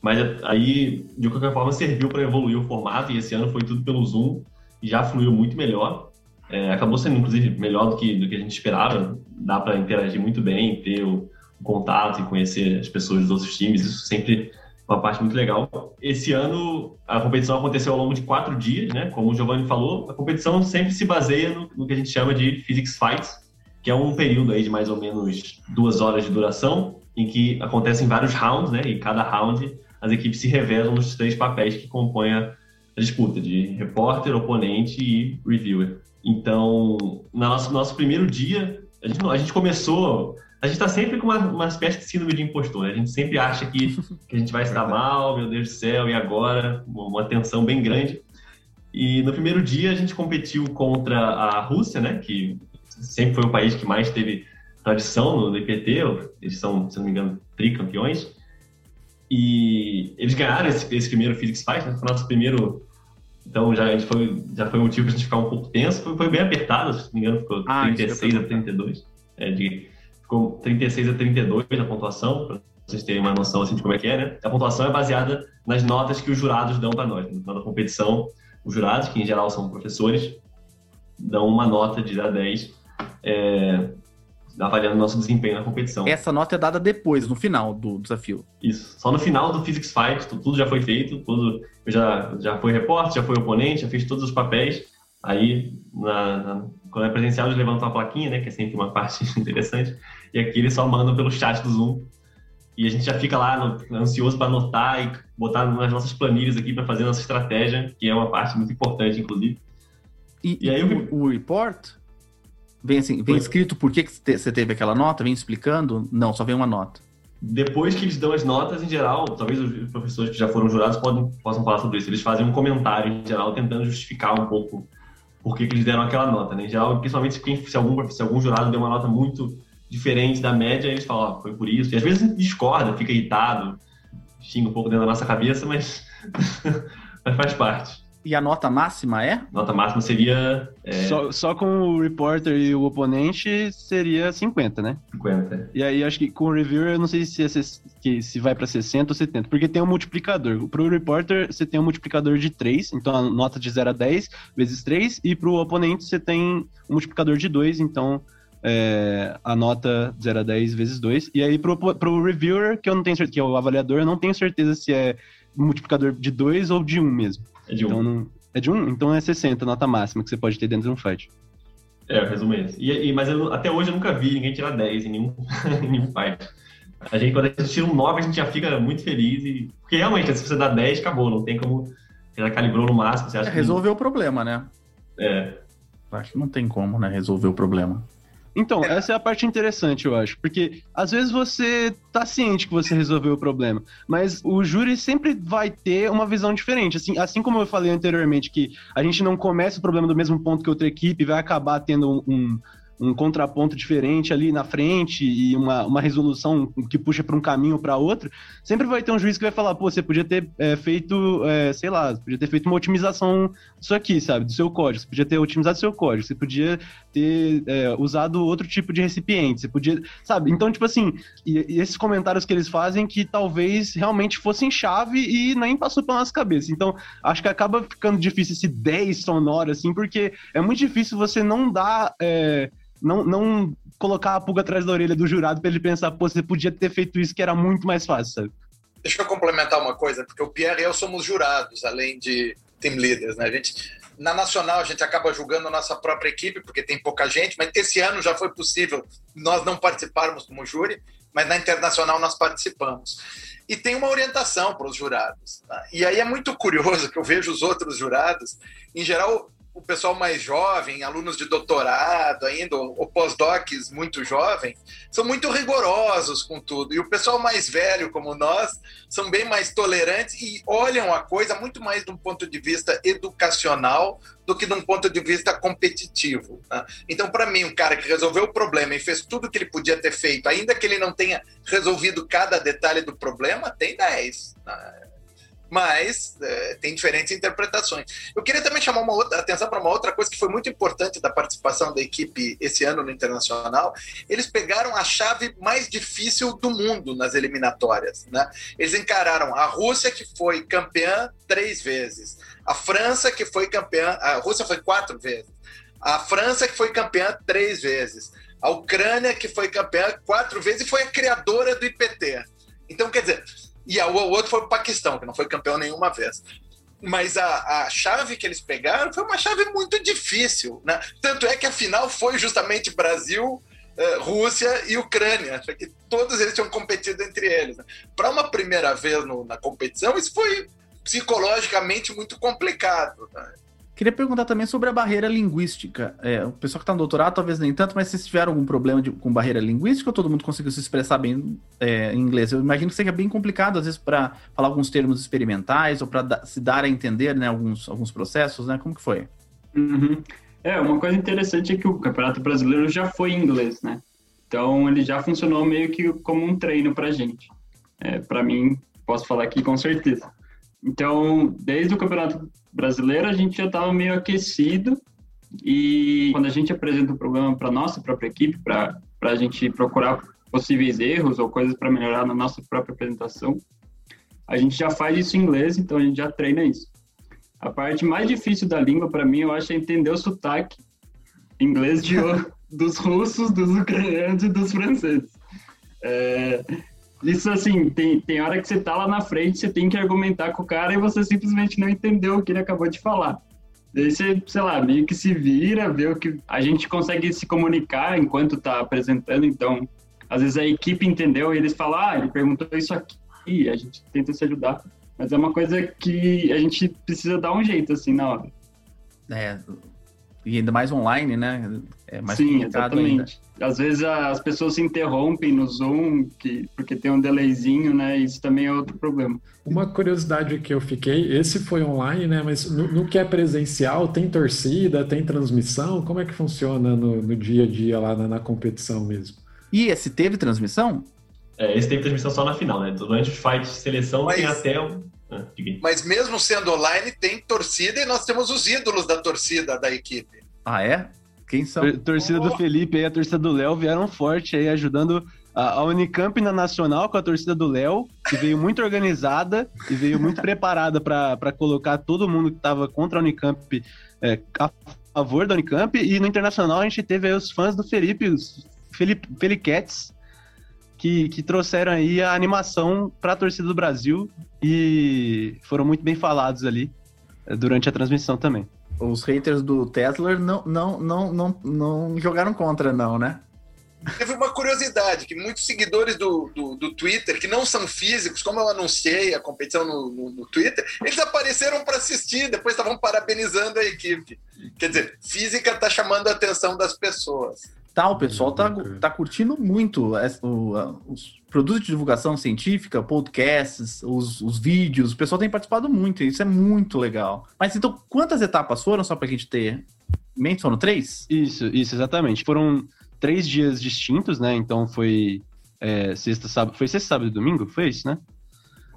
Mas aí, de qualquer forma, serviu para evoluir o formato e esse ano foi tudo pelo Zoom e já fluiu muito melhor. É, acabou sendo, inclusive, melhor do que, do que a gente esperava. Dá para interagir muito bem, ter o, contato e conhecer as pessoas dos outros times. Isso sempre uma parte muito legal. Esse ano, a competição aconteceu ao longo de quatro dias, né? Como o Giovanni falou, a competição sempre se baseia no, no que a gente chama de Physics Fights, que é um período aí de mais ou menos duas horas de duração, em que acontecem vários rounds, né? E cada round as equipes se revezam nos três papéis que compõem a disputa, de repórter, oponente e reviewer. Então, no nosso, nosso primeiro dia, a gente, a gente começou. A gente está sempre com uma, uma espécie de síndrome de impostor. Né? A gente sempre acha que, que a gente vai estar mal, meu Deus do céu, e agora? Uma, uma tensão bem grande. E no primeiro dia a gente competiu contra a Rússia, né? Que sempre foi o país que mais teve tradição no IPT. Eles são, se não me engano, tricampeões. E eles ganharam esse, esse primeiro Physics Fight, né? Foi o nosso primeiro Então já, a gente foi, já foi um motivo para a gente ficar um pouco tenso. Foi, foi bem apertado, se não me engano, ficou Ah, isso que eu ia 36 a 32. É, de, ficou 36 a 32 na pontuação, para vocês terem uma noção assim, de como é que é, né? A pontuação é baseada nas notas que os jurados dão para nós. No final da competição, os jurados, que em geral são professores, dão uma nota de 0 a 10, é, avaliando nosso desempenho na competição. Essa nota é dada depois, no final do desafio. Isso. Só no final do Physics Fight, tu- tudo já foi feito, tudo eu já já foi repórter, já foi oponente, já fiz todos os papéis. Aí, na, na- quando é presencial, eles levantam uma plaquinha, né, que é sempre uma parte interessante. E aqui eles só mandam pelo chat do Zoom. E a gente já fica lá ansioso para anotar e botar nas nossas planilhas aqui para fazer nossa estratégia, que é uma parte muito importante, inclusive. E, E aí e o, o report vem assim, vem escrito por que, que você teve aquela nota, vem explicando? Não, só vem uma nota. Depois que eles dão as notas, em geral, talvez os professores que já foram jurados podem, possam falar sobre isso. Eles fazem um comentário, em geral, tentando justificar um pouco por que, que eles deram aquela nota. Né? Em geral, principalmente se algum, se algum jurado deu uma nota muito diferente da média, eles falam, ó, foi por isso. E às vezes a gente discorda, fica irritado, xinga um pouco dentro da nossa cabeça, mas, mas faz parte. E a nota máxima é? Nota máxima seria é, Só, só com o reporter e o oponente seria 50, né? 50. E aí acho que com o reviewer eu não sei se, é que se vai pra 60 ou 70, porque tem um multiplicador. Pro reporter você tem um multiplicador de 3, então a nota de 0 a 10 vezes 3, e pro oponente você tem um multiplicador de 2, então é, a nota 0 a 10 vezes 2. E aí pro, pro reviewer, que eu não tenho certeza, que é o avaliador, eu não tenho certeza se é multiplicador de 2 ou de 1 mesmo. É de um. Então, não- é de 1? Então é 60 a nota máxima que você pode ter dentro de um fight. É, o resumo é esse. E, e- mas eu- até hoje eu nunca vi ninguém tirar 10 em nenhum, em nenhum fight. A gente, quando a gente tira um 9, a gente já fica muito feliz. E, porque realmente, se você dá 10, acabou. Não tem como. Você já calibrou no máximo. Você acha É que- resolver o problema, né? É. Acho que não tem como, né? Resolver o problema. Então, essa é a parte interessante, eu acho. Porque às vezes você tá ciente que você resolveu o problema, mas o júri sempre vai ter uma visão diferente. Assim, assim como eu falei anteriormente, que a gente não começa o problema do mesmo ponto que outra equipe, vai acabar tendo um, um contraponto diferente ali na frente e uma, uma resolução que puxa para um caminho ou para outro, sempre vai ter um juiz que vai falar, pô, você podia ter é, feito, é, sei lá, podia ter feito uma otimização disso aqui, sabe, do seu código, você podia ter otimizado seu código, você podia ter é, usado outro tipo de recipiente, você podia, sabe, então, tipo assim, e, e esses comentários que eles fazem que talvez realmente fossem chave e nem passou pela nossa cabeça, então, acho que acaba ficando difícil esse 10 sonoro, assim, porque é muito difícil você não dar... não, não colocar a pulga atrás da orelha do jurado pra ele pensar, pô, você podia ter feito isso que era muito mais fácil, sabe? Deixa eu complementar uma coisa, porque o Pierre e eu somos jurados, além de team leaders, né? A gente, na nacional, a gente acaba julgando a nossa própria equipe, porque tem pouca gente, mas esse ano já foi possível nós não participarmos como júri, mas na internacional nós participamos. E tem uma orientação para os jurados. tá? E aí é muito curioso que eu vejo os outros jurados, em geral, o pessoal mais jovem, alunos de doutorado ainda, ou pós-docs muito jovens, são muito rigorosos com tudo. E o pessoal mais velho, como nós, são bem mais tolerantes e olham a coisa muito mais de um ponto de vista educacional do que de um ponto de vista competitivo. né? Então, para mim, um cara que resolveu o problema e fez tudo que ele podia ter feito, ainda que ele não tenha resolvido cada detalhe do problema, tem 10. né? Mas é, tem diferentes interpretações. Eu queria também chamar uma outra atenção para uma outra coisa que foi muito importante da participação da equipe esse ano no Internacional. Eles pegaram a chave mais difícil do mundo nas eliminatórias. Né? Eles encararam a Rússia, que foi campeã três vezes, a França, que foi campeã, a Rússia foi quatro vezes, a França, que foi campeã três vezes, a Ucrânia, que foi campeã quatro vezes e foi a criadora do IPT. Então, quer dizer, e o outro foi o Paquistão, que não foi campeão nenhuma vez. Mas a, a chave que eles pegaram foi uma chave muito difícil. Né? Tanto é que a final foi justamente Brasil, eh, Rússia e Ucrânia. Que todos eles tinham competido entre eles. né? Para uma primeira vez no- na competição, isso foi psicologicamente muito complicado. né? Queria perguntar também sobre a barreira linguística. É, o pessoal que está no doutorado talvez nem tanto, mas vocês tiveram algum problema de- com barreira linguística ou todo mundo conseguiu se expressar bem é, em inglês? Eu imagino que seja bem complicado, às vezes, para falar alguns termos experimentais ou para se dar a entender né, alguns, alguns processos, né? Como que foi? Uhum. É, uma coisa interessante é que o Campeonato Brasileiro já foi em inglês, né? Então ele já funcionou meio que como um treino pra gente. É, para mim, posso falar aqui com certeza. Então, desde o Campeonato Brasileiro, a gente já estava meio aquecido e quando a gente apresenta o problema para nossa própria equipe, para a gente procurar possíveis erros ou coisas para melhorar na nossa própria apresentação, a gente já faz isso em inglês, então a gente já treina isso. A parte mais difícil da língua, para mim, eu acho é entender o sotaque inglês de, dos russos, dos ucranianos e dos franceses. É, isso, assim, tem, tem hora que você tá lá na frente, você tem que argumentar com o cara e você simplesmente não entendeu o que ele acabou de falar. Daí você, sei lá, meio que se vira, vê o que. A gente consegue se comunicar enquanto tá apresentando, então, às vezes a equipe entendeu e eles falam, ah, ele perguntou isso aqui, a gente tenta se ajudar. Mas é uma coisa que a gente precisa dar um jeito, assim, na hora. É, e ainda mais online, né? É mais Sim, exatamente. Ainda. Às vezes as pessoas se interrompem no Zoom, que, porque tem um delayzinho, né? Isso também é outro problema. Uma curiosidade que eu fiquei, esse foi online, né? Mas no, no que é presencial, tem torcida, tem transmissão? Como é que funciona no, no dia a dia lá na, na, competição mesmo? E esse teve transmissão? É, esse teve transmissão só na final, né? Durante os fights de seleção mas... tem até um ah, Mas mesmo sendo online, tem torcida e nós temos os ídolos da torcida da equipe. Ah, é? Quem são? A torcida oh. do Felipe e a torcida do Léo vieram forte aí, ajudando a Unicamp na Nacional com a torcida do Léo, que veio muito organizada e veio muito preparada para colocar todo mundo que estava contra a Unicamp é, a favor da Unicamp. E no Internacional a gente teve os fãs do Felipe, os Felipe, Feliquetes, que, que trouxeram aí a animação para a torcida do Brasil e foram muito bem falados ali eh, durante a transmissão também. Os haters do Tesla não, não, não, não, não jogaram contra, não, né? Teve uma curiosidade, que muitos seguidores do, do, do, Twitter, que não são físicos, como eu anunciei a competição no, no, no Twitter, eles apareceram para assistir, depois estavam parabenizando a equipe. Quer dizer, física está chamando a atenção das pessoas. Tá, o pessoal tá, tá curtindo muito os produtos de divulgação científica, podcasts, os, os vídeos, o pessoal tem participado muito, isso é muito legal. Mas então, quantas etapas foram, só pra gente ter mente? Foram três? Isso, isso, exatamente. Foram três dias distintos, né? Então foi é, sexta, sábado. Foi sexta, sábado e domingo? Foi isso, né?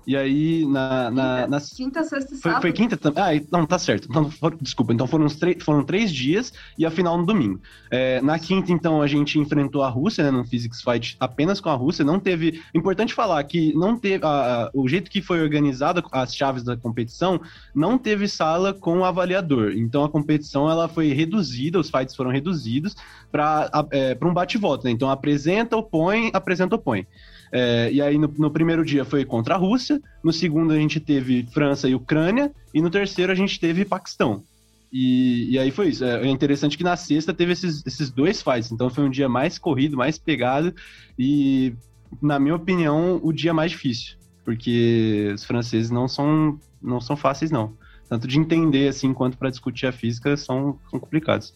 E aí, na. na, na quinta, sexta e foi, sábado. Foi quinta também? Ah, não, tá certo. Então, for, desculpa, então foram, foram três dias e a final no domingo. É, na quinta, então, a gente enfrentou a Rússia, né, no Physics Fight apenas com a Rússia. Não teve. Importante falar que não teve. A, a, o jeito que foi organizada as chaves da competição, não teve sala com avaliador. Então, a competição ela foi reduzida, os fights foram reduzidos para é, um bate-volta. Né? Então, apresenta, opõe, apresenta, opõe. É, e aí no, no, primeiro dia foi contra a Rússia, no segundo a gente teve França e Ucrânia, e no terceiro a gente teve Paquistão. E, e aí foi isso. É, é interessante que na sexta teve esses, esses dois fights, então foi um dia mais corrido, mais pegado, e na minha opinião, o dia mais difícil, porque os franceses não são, não são fáceis, não tanto de entender assim quanto para discutir a física são, são complicados.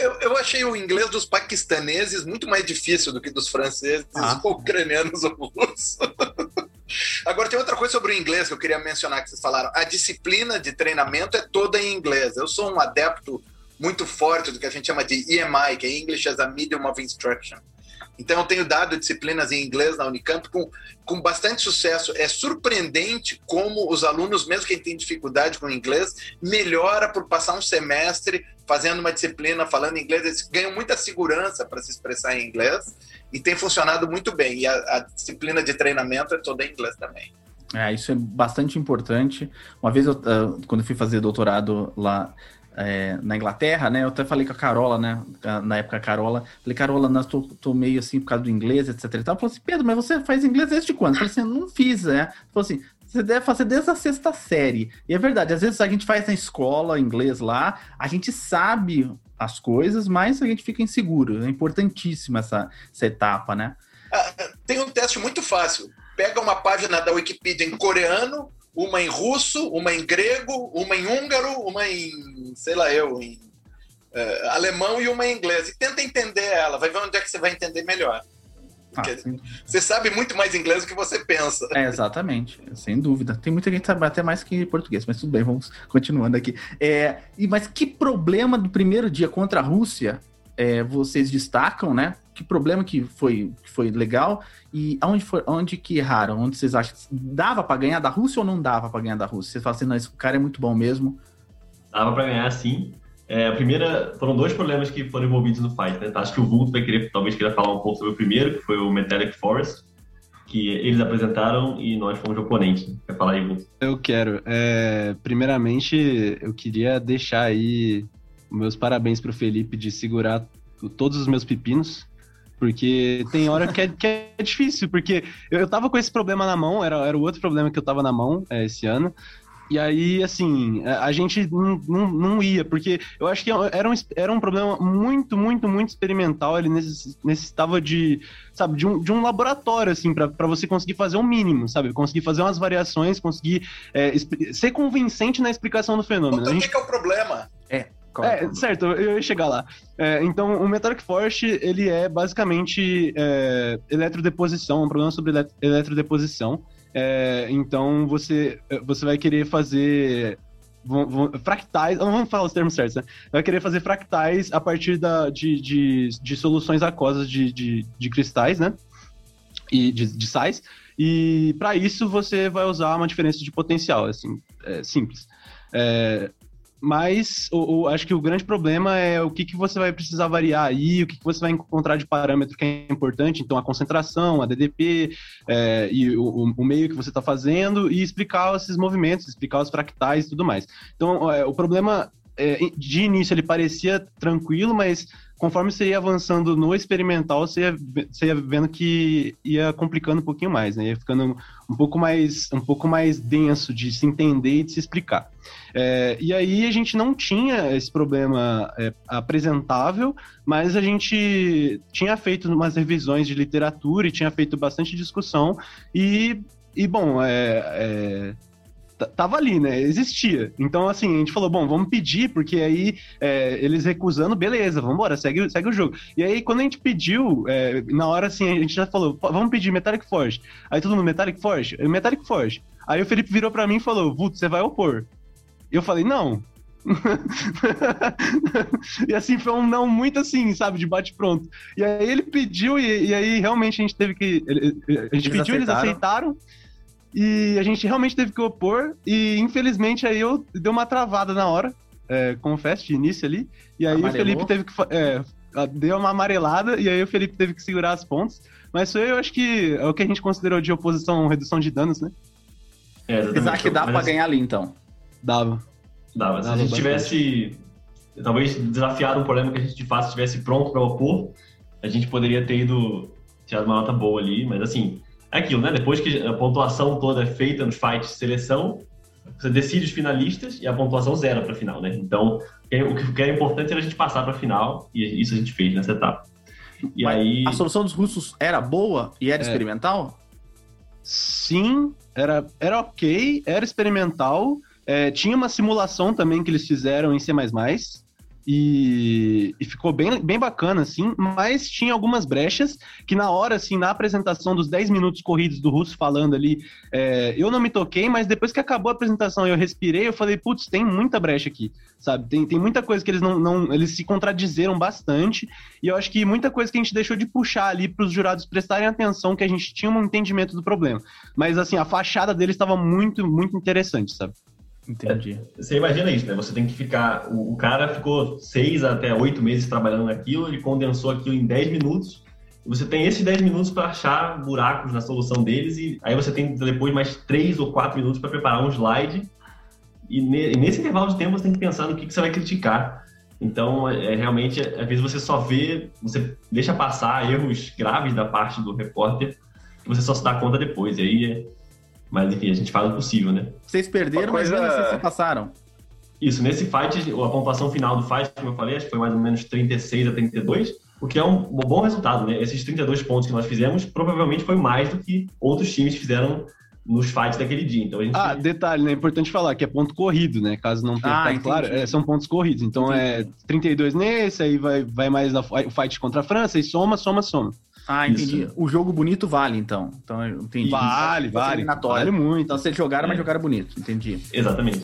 Eu, eu, achei o inglês dos paquistaneses muito mais difícil do que dos franceses, ah. ucranianos ou russos. Agora tem outra coisa sobre o inglês que eu queria mencionar que vocês falaram. A disciplina de treinamento é toda em inglês. Eu sou um adepto muito forte do que a gente chama de EMI, que é English as a Medium of Instruction. Então, eu tenho dado disciplinas em inglês na Unicamp com, com bastante sucesso. É surpreendente como os alunos, mesmo quem tem dificuldade com inglês, melhora por passar um semestre fazendo uma disciplina, falando inglês. Eles ganham muita segurança para se expressar em inglês e tem funcionado muito bem. E a, a disciplina de treinamento é toda em inglês também. É, isso é bastante importante. Uma vez, eu, uh, quando eu fui fazer doutorado lá é, na Inglaterra, né? Eu até falei com a Carola, né? Na época a Carola, falei, Carola, nós tô, tô meio assim por causa do inglês, etc. E tal. Falou assim, Pedro, mas você faz inglês desde quando? Eu falei assim, eu não fiz, né? Falou assim, você deve fazer desde a sexta série. E é verdade, às vezes a gente faz na escola inglês lá, a gente sabe as coisas, mas a gente fica inseguro. É importantíssima essa, essa etapa, né? Ah, tem um teste muito fácil. Pega uma página da Wikipedia em coreano, uma em russo, uma em grego, uma em húngaro, uma em, sei lá eu, em uh, alemão e uma em inglês. E tenta entender ela, vai ver onde é que você vai entender melhor. Ah, você sabe muito mais inglês do que você pensa. É, exatamente, sem dúvida. Tem muita gente que sabe até mais que português, mas tudo bem, vamos continuando aqui. É, e, mas que problema do primeiro dia contra a Rússia é, vocês destacam, né? Que problema que foi, que foi legal e aonde, foi, onde que erraram? Onde vocês acham que dava para ganhar da Rússia ou não dava para ganhar da Rússia? Vocês falam assim, não, esse cara é muito bom mesmo. Dava para ganhar sim. É, a primeira, foram dois problemas que foram envolvidos no fight, né? Acho que o Vulto vai querer, talvez queira falar um pouco sobre o primeiro, que foi o Metallic Forest, que eles apresentaram e nós fomos oponentes. Né? Quer falar aí, Vulto? Eu quero. É, primeiramente, eu queria deixar aí meus parabéns pro Felipe de segurar todos os meus pepinos. Porque tem hora que é, que é difícil, porque eu, eu tava com esse problema na mão, era, era o outro problema que eu tava na mão é, esse ano. E aí, assim, a gente não, não, não, ia, porque eu acho que era um, era um problema muito, muito, muito experimental. Ele necessitava de, sabe, de um, de um laboratório, assim, para você conseguir fazer o um mínimo, sabe? Conseguir fazer umas variações, conseguir é, ser convincente na explicação do fenômeno. Então, o gente... que é o problema? É. É, é certo, eu ia chegar lá. É, então, o Metallic Force, ele é basicamente é, eletrodeposição, um problema sobre eletrodeposição. É, então você, você vai querer fazer fractais, não vamos falar os termos certos, né? Vai querer fazer fractais a partir da, de, de, de soluções aquosas de, de, de, cristais, né? E de, de sais. E para isso você vai usar uma diferença de potencial, assim, é simples. É, mas o, o, acho que o grande problema é o que, que você vai precisar variar aí, o que, que você vai encontrar de parâmetro que é importante, então a concentração, a DDP é, e o, o, meio que você está fazendo e explicar esses movimentos, explicar os fractais e tudo mais. Então é, o problema é, de início ele parecia tranquilo, mas conforme você ia avançando no experimental, você ia, você ia vendo que ia complicando um pouquinho mais, né? Ia ficando um pouco mais, um pouco mais denso de se entender e de se explicar. É, e aí a gente não tinha esse problema é, apresentável, mas a gente tinha feito umas revisões de literatura e tinha feito bastante discussão e, e bom, é, é tava ali, né? Existia. Então, assim, a gente falou, bom, vamos pedir, porque aí é, eles recusando, beleza, vamos embora, segue, segue o jogo. E aí, quando a gente pediu, é, na hora assim, a gente já falou, vamos pedir Metallic Forge. Aí todo mundo, Metallic Forge? Metallic Forge. Aí o Felipe virou para mim e falou, Vuto, você vai opor. Eu falei, não. e assim, foi um não muito assim, sabe, de bate-pronto. E aí ele pediu, e, e, aí realmente a gente teve que. A gente eles pediu, aceitaram. eles aceitaram. E a gente realmente teve que opor, e infelizmente aí eu dei uma travada na hora, é, confesso, de início ali. E aí Amarelou. o Felipe teve que. É, deu uma amarelada, e aí o Felipe teve que segurar as pontas. Mas foi, eu acho que é o que a gente considerou de oposição, redução de danos, né? É, Apesar que dá Mas... pra ganhar ali, então. Dava. Dava. Se Dava a gente bastante. tivesse, talvez, desafiado um problema que a gente de fato estivesse pronto para opor, a gente poderia ter ido tirado uma nota boa ali, mas assim, é aquilo, né? Depois que a pontuação toda é feita nos fights de seleção, você decide os finalistas e a pontuação zero para a final, né? Então, o que era importante era a gente passar para a final e isso a gente fez nessa etapa. E Mas aí... A solução dos russos era boa e era é. experimental? Sim, era, era ok, era experimental. É, tinha uma simulação também que eles fizeram em C++, e, e, ficou bem, bem bacana, assim, mas tinha algumas brechas que na hora, assim, na apresentação dos 10 minutos corridos do Russo falando ali, é, eu não me toquei, mas depois que acabou a apresentação e eu respirei, eu falei, putz, tem muita brecha aqui, sabe? Tem, tem muita coisa que eles não, não, eles se contradizeram bastante, e eu acho que muita coisa que a gente deixou de puxar ali para os jurados prestarem atenção, que a gente tinha um entendimento do problema. Mas, assim, a fachada deles estava muito, muito interessante, sabe? Entendi. É, você imagina isso, né? Você tem que ficar. O, cara ficou seis até oito meses trabalhando naquilo, ele condensou aquilo em dez minutos. Você tem esses dez minutos para achar buracos na solução deles, e aí você tem depois mais três ou quatro minutos para preparar um slide. E, ne, nesse intervalo de tempo você tem que pensar no que, que você vai criticar. Então, é, é, realmente, às vezes você só vê, você deixa passar erros graves da parte do repórter, que você só se dá conta depois. E aí é, mas enfim, a gente faz o possível, né? Vocês perderam, coisa... mas ainda assim passaram. Isso, nesse fight, a pontuação final do fight, como eu falei, acho que foi mais ou menos 36 a 32, o que é um, bom resultado, né? Esses 32 pontos que nós fizemos provavelmente foi mais do que outros times fizeram nos fights daquele dia. Então, a gente... Ah, detalhe, né? É importante falar que é ponto corrido, né? Caso não tenha ah, claro, é, são pontos corridos. Então entendi. é 32 nesse, aí vai, vai mais na, o fight contra a França, e soma, soma, soma. Ah, entendi. Isso. O jogo bonito vale, então. Então, entendi. Vale, vale. Vale muito. Então, vocês jogaram, é. mas jogaram bonito. Entendi. Exatamente.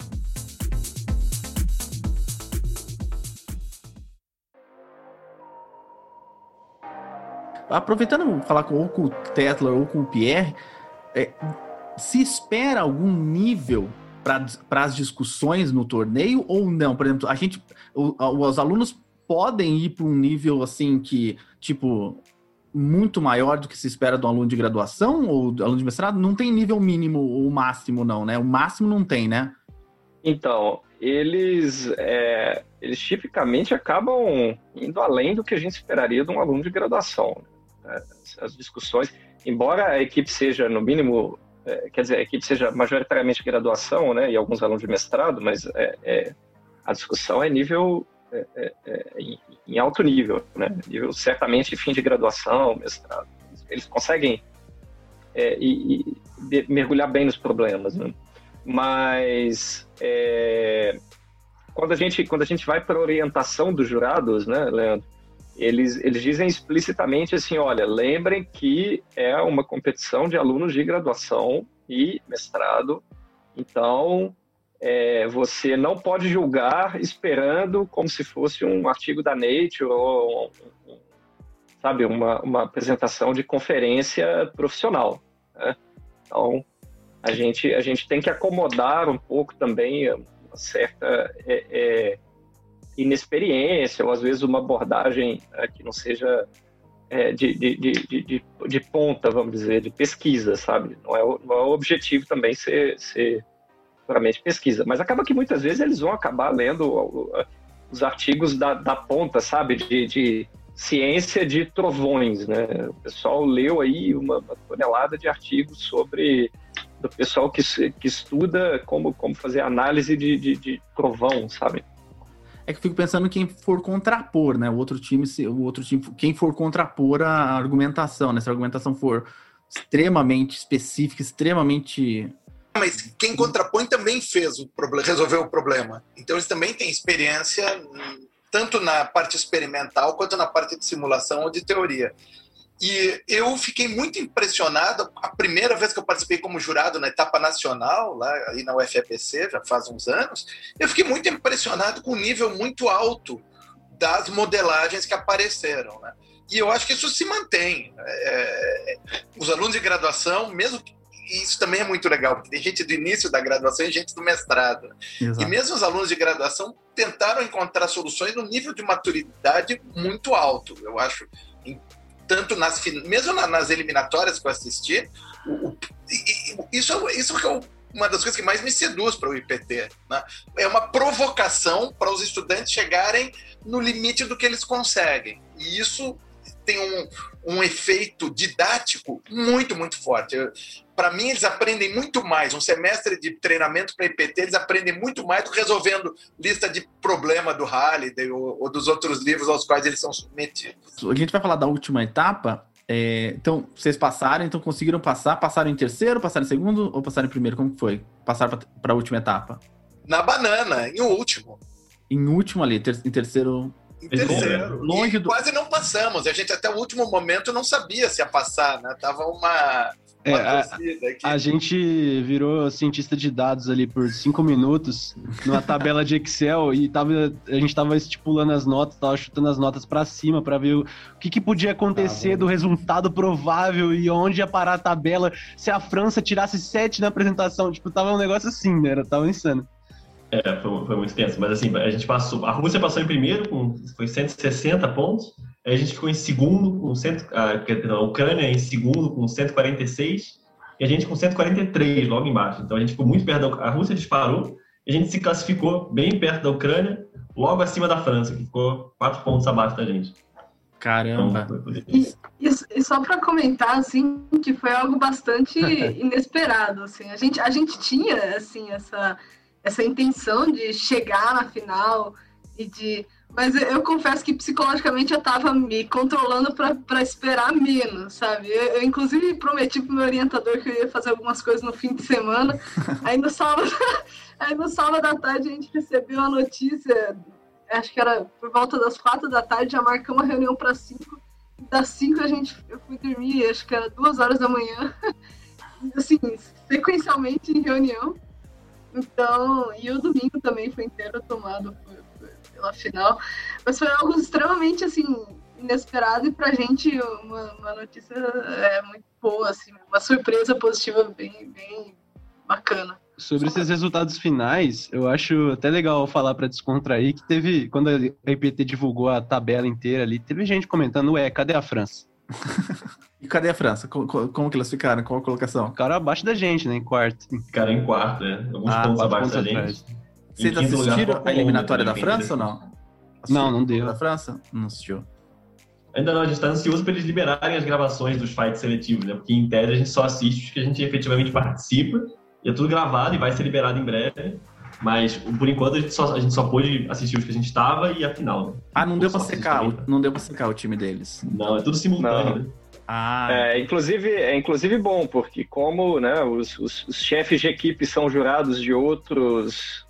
aproveitando falar com, ou com o Tetler ou com o Pierre, é, se espera algum nível para as discussões no torneio ou não? Por exemplo, a gente, o, os alunos podem ir para um nível assim que, tipo, muito maior do que se espera do aluno de graduação ou aluno de mestrado? Não tem nível mínimo ou máximo, não, né? O máximo não tem, né? Então, eles, é, eles tipicamente acabam indo além do que a gente esperaria de um aluno de graduação. Né? As discussões, embora a equipe seja, no mínimo, é, quer dizer, a equipe seja majoritariamente graduação, né, e alguns alunos de mestrado, mas é, é a discussão é nível é, é, é, em, em, alto nível, né, nível certamente fim de graduação, mestrado. Eles conseguem e, e mergulhar bem nos problemas, né? mas quando a gente quando a gente vai para a orientação dos jurados, né, Leandro, eles, eles dizem explicitamente assim, olha, lembrem que é uma competição de alunos de graduação e mestrado, então é, você não pode julgar esperando como se fosse um artigo da Nature ou, sabe, uma, uma apresentação de conferência profissional. Né? Então, a gente, a gente tem que acomodar um pouco também uma certa... É, é, inexperiência, ou às vezes uma abordagem é, que não seja é, de, de, de, de, ponta, vamos dizer, de pesquisa, sabe? Não é, não é o objetivo também ser, ser puramente pesquisa, mas acaba que muitas vezes eles vão acabar lendo os artigos da, da ponta, sabe? De, de ciência de trovões, né? O pessoal leu aí uma, uma tonelada de artigos sobre do pessoal que, que estuda como, como fazer análise de, de, de trovão, sabe? é que eu fico pensando quem for contrapor, né? O outro time, o outro time, quem for contrapor a argumentação, né? Se a argumentação for extremamente específica, extremamente mas quem contrapõe também fez o problema, resolveu o problema. Então eles também têm experiência tanto na parte experimental quanto na parte de simulação ou de teoria. E eu fiquei muito impressionado, a primeira vez que eu participei como jurado na etapa nacional, lá aí na UFAPC, já faz uns anos, eu fiquei muito impressionado com o nível muito alto das modelagens que apareceram. Né? E eu acho que isso se mantém. É, os alunos de graduação, mesmo que isso também é muito legal, porque tem gente do início da graduação e gente do mestrado. Exato. E mesmo os alunos de graduação tentaram encontrar soluções no nível de maturidade muito alto. Eu acho tanto nas mesmo nas eliminatórias que eu assisti, o, isso, isso é uma das coisas que mais me seduz para o IPT. Né? É uma provocação para os estudantes chegarem no limite do que eles conseguem. E isso tem um, um efeito didático muito, muito forte. Para mim, eles aprendem muito mais. Um semestre de treinamento para IPT, eles aprendem muito mais do que resolvendo lista de problema do Halliday ou, ou dos outros livros aos quais eles são submetidos. A gente vai falar da última etapa. É, então, vocês passaram, então conseguiram passar? Passaram em terceiro, passaram em segundo ou passaram em primeiro? Como foi? Passaram para a última etapa? Na banana, em último. Em último ali, ter, em terceiro em terceiro. Longe do... Quase não passamos. A gente até o último momento não sabia se ia passar, né? Tava uma. É, a, a, gente virou cientista de dados ali por cinco minutos numa tabela de Excel e tava, a gente tava estipulando as notas, tava chutando as notas para cima para ver o, o que, que podia acontecer ah, do resultado provável e onde ia parar a tabela se a França tirasse sete na apresentação. Tipo, tava um negócio assim, né? Era, tava insano. É, foi, foi, muito tenso. Mas assim, a gente passou. A Rússia passou em primeiro, com foi 160 pontos. Aí a gente ficou em segundo, com cento, a, a Ucrânia em segundo, com 146. E a gente com 143 logo embaixo. Então a gente ficou muito perto da A Rússia disparou. E a gente se classificou bem perto da Ucrânia, logo acima da França, que ficou quatro pontos abaixo da gente. Caramba! Então, e, e, só para comentar, assim, que foi algo bastante inesperado, assim. A gente, a gente tinha, assim, essa essa intenção de chegar na final e de. Mas eu, eu confesso que psicologicamente eu estava me controlando para esperar menos, sabe? Eu, eu, inclusive, prometi pro meu orientador que eu ia fazer algumas coisas no fim de semana. Aí no sábado, aí no sábado à tarde a gente recebeu a notícia, acho que era por volta das quatro da tarde, já marcamos uma reunião para cinco. Das cinco a gente, eu fui dormir, acho que era duas horas da manhã. Assim, sequencialmente em reunião. Então, e o domingo também foi inteiro tomado pela final. Mas foi algo extremamente, assim, inesperado e pra gente uma, uma notícia é, muito boa, assim, uma surpresa positiva bem, bem bacana. Sobre esses resultados finais, eu acho até legal falar para descontrair que teve, quando a IPT divulgou a tabela inteira ali, teve gente comentando, ué, cadê a França? e cadê a França? Como, como, que eles ficaram? Qual a colocação? Ficaram abaixo da gente, né? Em quarto. Ficaram em quarto, né? Alguns ah, pontos abaixo da gente. Vocês assistiram a eliminatória da França ou não? Não, não deu. Da França? Não assistiu. Ainda não, a gente está ansioso para eles liberarem as gravações dos fights seletivos, né? Porque em tese a gente só assiste os que a gente efetivamente participa e é tudo gravado e vai ser liberado em breve. Mas, por enquanto, a gente só, a gente só pôde assistir os que a gente estava e a final. Né? Ah, não deu para secar, não deu para secar o time deles. Não, é tudo simultâneo, né? Ah. É, inclusive, é inclusive bom, porque como né, os, os, os chefes de equipe são jurados de outros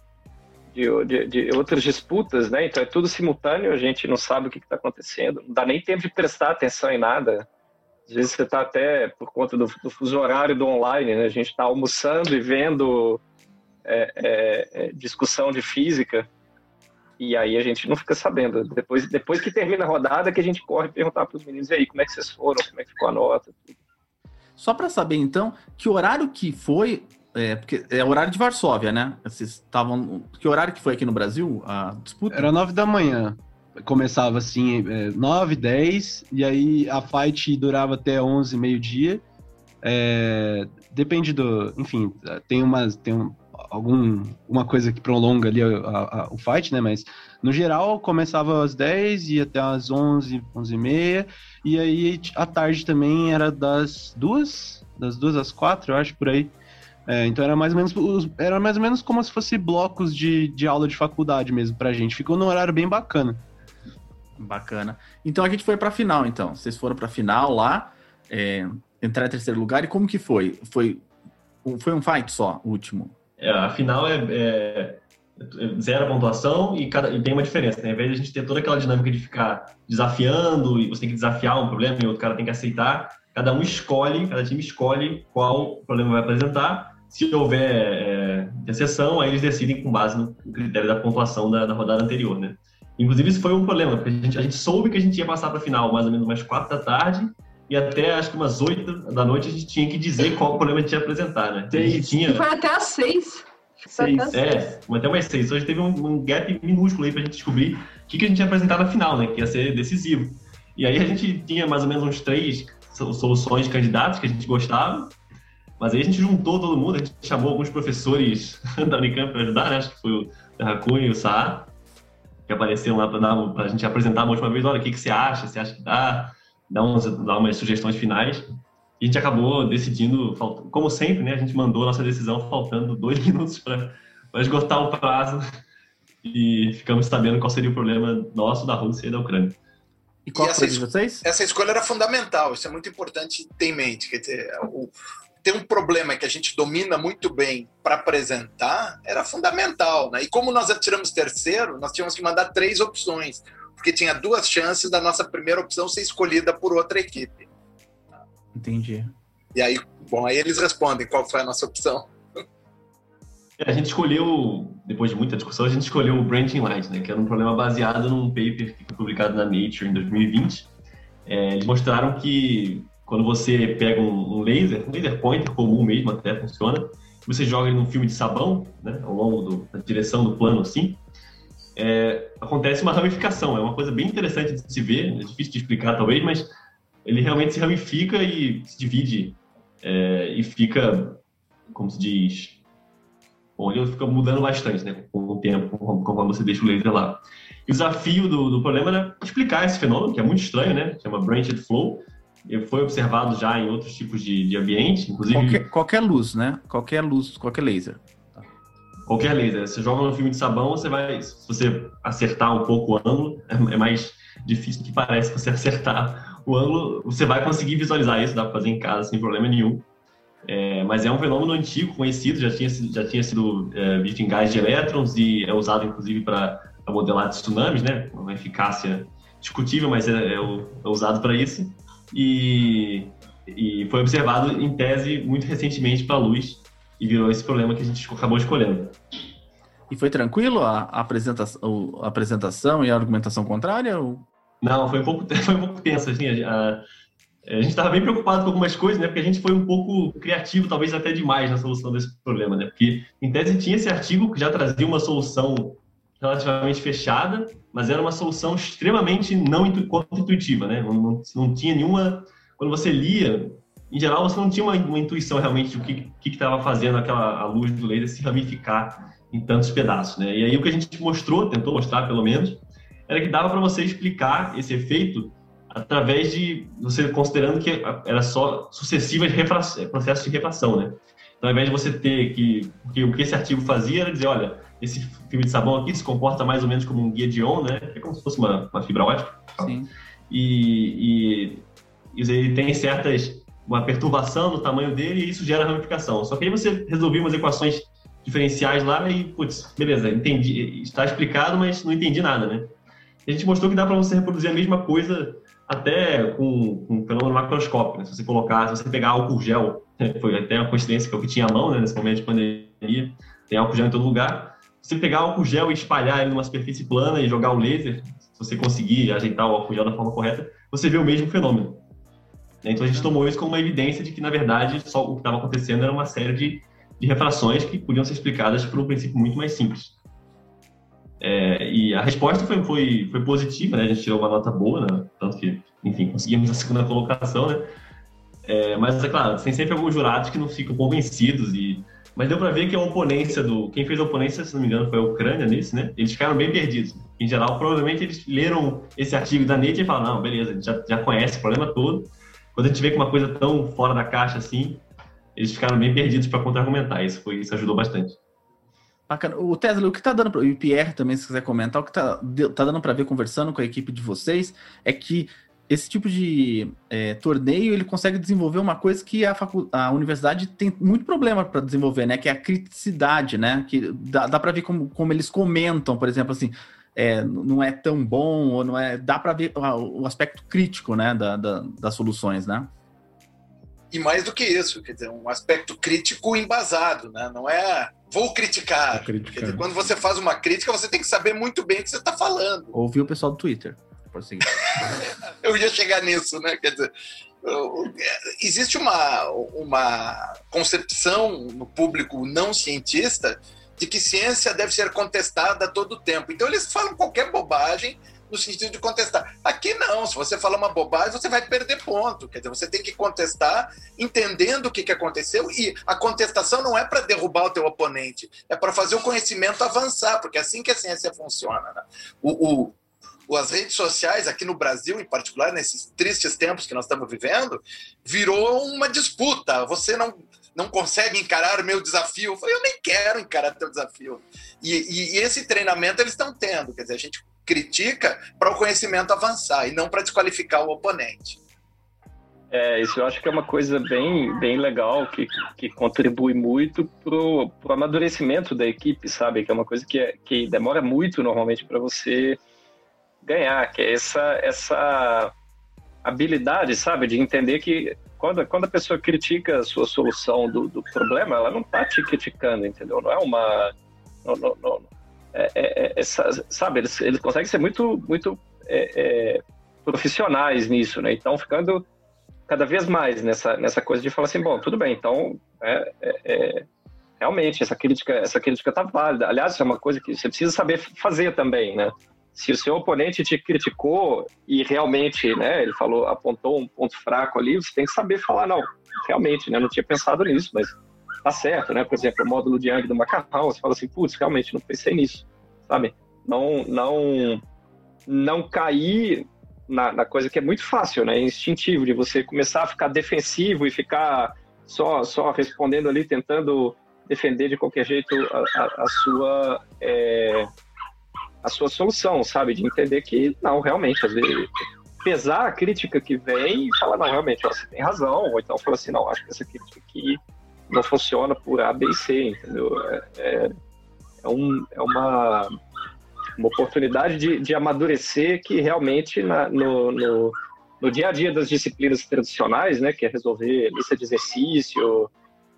de, de, de, outras disputas, né? Então é tudo simultâneo, a gente não sabe o que está acontecendo, não dá nem tempo de prestar atenção em nada. Às vezes você está até por conta do, do fuso horário do online, né? A gente está almoçando e vendo é, é, é, discussão de física e aí a gente não fica sabendo. Depois, depois que termina a rodada, que a gente corre perguntar para os meninos aí como é que vocês foram, como é que ficou a nota. Tudo. Só para saber então, que horário que foi é, porque é horário de Varsóvia, né? Vocês estavam. Que horário que foi aqui no Brasil a disputa? Era nove da manhã começava assim, é, 9, 10, e aí a fight durava até 11, meio-dia. É, depende do. Enfim, tem umas. Tem um, algum uma coisa que prolonga ali a, a, a, o fight, né? Mas no geral começava às 10 e até às 11, 11 e meia. E aí à tarde também era das duas, das duas às quatro, eu acho, por aí. É, então era mais ou menos era mais ou menos como se fosse blocos de, de aula de faculdade mesmo pra gente. Ficou num horário bem bacana. Bacana. Então a gente foi pra final, então. Vocês foram pra final lá, é, entrar em terceiro lugar. E como que foi? Foi, foi um fight só, o último? É, a final é, é, zero pontuação e, cada, e tem uma diferença. Né? Ao invés de a gente ter toda aquela dinâmica de ficar desafiando, e você tem que desafiar um problema e outro cara tem que aceitar, cada um escolhe, cada time escolhe qual problema vai apresentar. Se houver é, exceção, aí eles decidem com base no critério da pontuação da, da rodada anterior, né? Inclusive, isso foi um problema, porque a gente, a gente soube que a gente ia passar para a final mais ou menos umas quatro da tarde, e até acho que umas oito da noite a gente tinha que dizer qual problema a gente ia apresentar, né? A gente tinha... Foi até às seis. Seis. É, até umas seis. Gente teve um, um gap minúsculo aí para a gente descobrir o que, que a gente ia apresentar na final, né? Que ia ser decisivo. E aí a gente tinha mais ou menos uns três soluções de candidatos que a gente gostava, mas aí a gente juntou todo mundo, a gente chamou alguns professores da Unicamp para ajudar, né? Acho que foi o Terracunha e o Saá que apareceram lá para a gente apresentar uma última vez, olha, o que, que você acha? Você acha que dá? Dá, uns, dá umas sugestões finais. E a gente acabou decidindo, como sempre, né? A gente mandou a nossa decisão faltando dois minutos para esgotar o prazo e ficamos sabendo qual seria o problema nosso, da Rússia e da Ucrânia. E qual e foi de vocês? Essa escolha era fundamental, isso é muito importante ter em mente. Quer dizer, o, ter um problema que a gente domina muito bem para apresentar era fundamental. Né? E como nós tiramos terceiro, nós tínhamos que mandar três opções, porque tinha duas chances da nossa primeira opção ser escolhida por outra equipe. Entendi. E aí, bom, aí eles respondem qual foi a nossa opção. É, a gente escolheu, depois de muita discussão, a gente escolheu o Branching Light, né, que era um problema baseado num paper que foi publicado na Nature em 2020. É, eles mostraram que quando você pega um, um laser, um laser pointer comum mesmo, até funciona, você joga ele num filme de sabão, né, ao longo do, da direção do plano assim, é, acontece uma ramificação. É uma coisa bem interessante de se ver, é difícil de explicar talvez, mas ele realmente se ramifica e se divide é, e fica, como se diz, bom, ele fica mudando bastante né, com o tempo, conforme você deixa o laser lá. E o desafio do, do problema era explicar esse fenômeno, que é muito estranho, né? Chama branched flow, foi observado já em outros tipos de, de ambiente, inclusive... Qualquer, qualquer, luz, né? Qualquer luz, qualquer laser. Qualquer laser. Você joga no filme de sabão, você vai... Se você acertar um pouco o ângulo, é, é mais difícil do que parece você acertar o ângulo. Você vai conseguir visualizar isso, dá para fazer em casa sem problema nenhum. É, mas é um fenômeno antigo, conhecido, já tinha, já tinha sido é, visto em gás de elétrons e é usado, inclusive, para modelar tsunamis, né? Uma eficácia discutível, mas é, é, é usado para isso e, e foi observado em tese muito recentemente para a luz e virou esse problema que a gente acabou escolhendo. E foi tranquilo a, apresentação, a apresentação e a argumentação contrária? Ou... Não, foi um pouco, foi um pouco tenso, assim, a, a gente estava bem preocupado com algumas coisas, né? Porque a gente foi um pouco criativo, talvez até demais na solução desse problema, né? Porque, em tese, tinha esse artigo que já trazia uma solução relativamente fechada, mas era uma solução extremamente não intuitiva, né? Não, não, não, tinha nenhuma... Quando você lia, em geral, você não tinha uma, uma intuição realmente do que estava fazendo aquela a luz do laser se ramificar em tantos pedaços, né? E aí o que a gente mostrou, tentou mostrar pelo menos, era que dava para você explicar esse efeito através de você considerando que era só sucessivas processos de refração, né? Então, ao invés de você ter que, o que esse artigo fazia era dizer, olha, esse filme de sabão aqui se comporta mais ou menos como um guia de on, né? É como se fosse uma, uma fibra ótica. Sim. E, e, e ele tem certas uma perturbação no tamanho dele e isso gera ramificação. Só que aí você resolvia umas equações diferenciais lá e, putz, beleza, entendi, está explicado, mas não entendi nada, né? a gente mostrou que dá para você reproduzir a mesma coisa até com, com um fenômeno macroscópico. Né? Se você colocar, se você pegar álcool gel, foi até uma coincidência que eu tinha a mão né, nesse momento de pandemia, tem álcool gel em todo lugar. Se você pegar álcool gel e espalhar ele numa superfície plana e jogar o laser, se você conseguir ajeitar o álcool gel da forma correta, você vê o mesmo fenômeno. Então a gente tomou isso como uma evidência de que, na verdade, só o que estava acontecendo era uma série de, de refrações que podiam ser explicadas por um princípio muito mais simples. É, e a resposta foi, foi, foi positiva, né? A gente tirou uma nota boa, né? tanto que, enfim, conseguimos a segunda colocação, né? É, mas, é claro, tem sempre alguns jurados que não ficam convencidos e... Mas deu para ver que a oponência do... Quem fez a oponência, se não me engano, foi a Ucrânia nesse, né? Eles ficaram bem perdidos. Em geral, provavelmente eles leram esse artigo da Nature e falaram, não, beleza, já, já conhece o problema todo. Quando a gente vê que uma coisa tão fora da caixa assim, eles ficaram bem perdidos para contra-argumentar. Isso, foi, isso ajudou bastante. Bacana. O Tesla, o que tá dando para e o Pierre também, se quiser comentar, o que tá, tá dando para ver conversando com a equipe de vocês é que esse tipo de é, torneio ele consegue desenvolver uma coisa que a, a universidade tem muito problema para desenvolver, né? Que é a criticidade, né? Que dá, dá para ver como, como eles comentam, por exemplo, assim, é, não é tão bom ou não é, dá para ver o aspecto crítico, né? Da, da, das soluções, né? E mais do que isso, quer dizer, um aspecto crítico embasado, né? Não é vou criticar. Vou criticar. Dizer, quando você faz uma crítica, você tem que saber muito bem o que você está falando. Ouvir o pessoal do Twitter. Eu ia chegar nisso, né? Quer dizer, existe uma, uma concepção no público não cientista de que ciência deve ser contestada a todo tempo. Então eles falam qualquer bobagem no sentido de contestar. Aqui não, se você falar uma bobagem, você vai perder ponto. Quer dizer, você tem que contestar entendendo o que, que aconteceu e a contestação não é para derrubar o teu oponente, é para fazer o conhecimento avançar, porque é assim que a ciência funciona. Né? O, o, as redes sociais, aqui no Brasil em particular, nesses tristes tempos que nós estamos vivendo, virou uma disputa. Você não não consegue encarar o meu desafio. Eu falei, eu nem quero encarar teu desafio. E, e, e esse treinamento eles estão tendo. Quer dizer, a gente critica para o conhecimento avançar e não para desqualificar o oponente. É, isso eu acho que é uma coisa bem, bem legal, que, que contribui muito para o amadurecimento da equipe, sabe? Que é uma coisa que, é, que demora muito normalmente para você ganhar, que é essa, essa habilidade, sabe? De entender que quando, quando a pessoa critica a sua solução do, do problema, ela não está te criticando, entendeu? Não é uma. Não, não, não, é, é, é, sabe, eles, eles conseguem ser muito, muito é, é, profissionais nisso, né? Então, ficando cada vez mais nessa, nessa coisa de falar assim, bom, tudo bem, então, é, realmente, essa crítica essa crítica tá válida. Aliás, é uma coisa que você precisa saber fazer também, né? Se o seu oponente te criticou e realmente, né, ele falou, apontou um ponto fraco ali, você tem que saber falar, não, realmente, né, não tinha pensado nisso, mas tá certo, né? Por exemplo, o módulo de Yang do macarrão, você fala assim, putz, realmente não pensei nisso, sabe? Não, não, não cair na, na, coisa que é muito fácil, né? Instintivo, de você começar a ficar defensivo e ficar só, só respondendo ali, tentando defender de qualquer jeito a, a, a sua é, a sua solução, sabe? De entender que não, realmente, às vezes pesar a crítica que vem e falar, não, realmente, você tem razão, ou então falar assim, não, acho que essa crítica aqui não funciona por A, B e C, entendeu? É, é, é, um, é uma, uma oportunidade de, de amadurecer que realmente na, no, no, no, dia a dia das disciplinas tradicionais, né, que é resolver lista de exercício,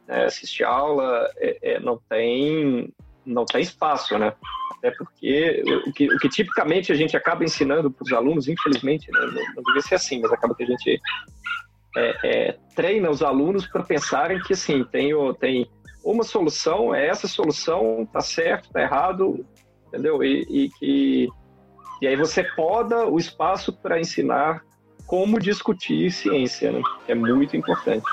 é, assistir aula, é, é, não tem não tem espaço, né? Até porque o que, o que tipicamente a gente acaba ensinando para os alunos, infelizmente, né, não, não devia ser assim, mas acaba que a gente é, é, treina os alunos para pensarem que assim tem, tem uma solução, é essa solução, tá certo, tá errado, entendeu? E, e que e aí você poda o espaço para ensinar como discutir ciência, né? é muito importante.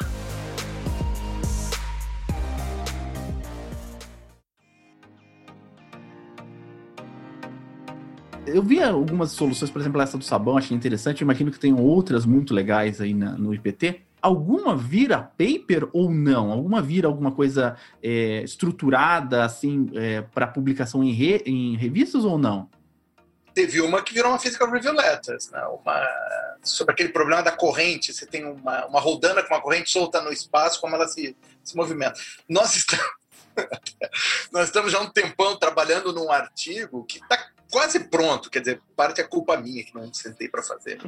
Eu vi algumas soluções, por exemplo, essa do sabão, achei interessante. Imagino que tem outras muito legais aí na, no IPT. Alguma vira paper ou não? Alguma vira alguma coisa é, estruturada, assim, é, para publicação em, re, em revistas ou não? Teve uma que virou uma Physical Review Letters, né? uma, sobre aquele problema da corrente. Você tem uma, uma rodana com uma corrente solta no espaço, como ela se, se movimenta. Nós estamos, nós estamos já há um tempão trabalhando num artigo que está quase pronto, quer dizer, parte é culpa minha que não sentei para fazer.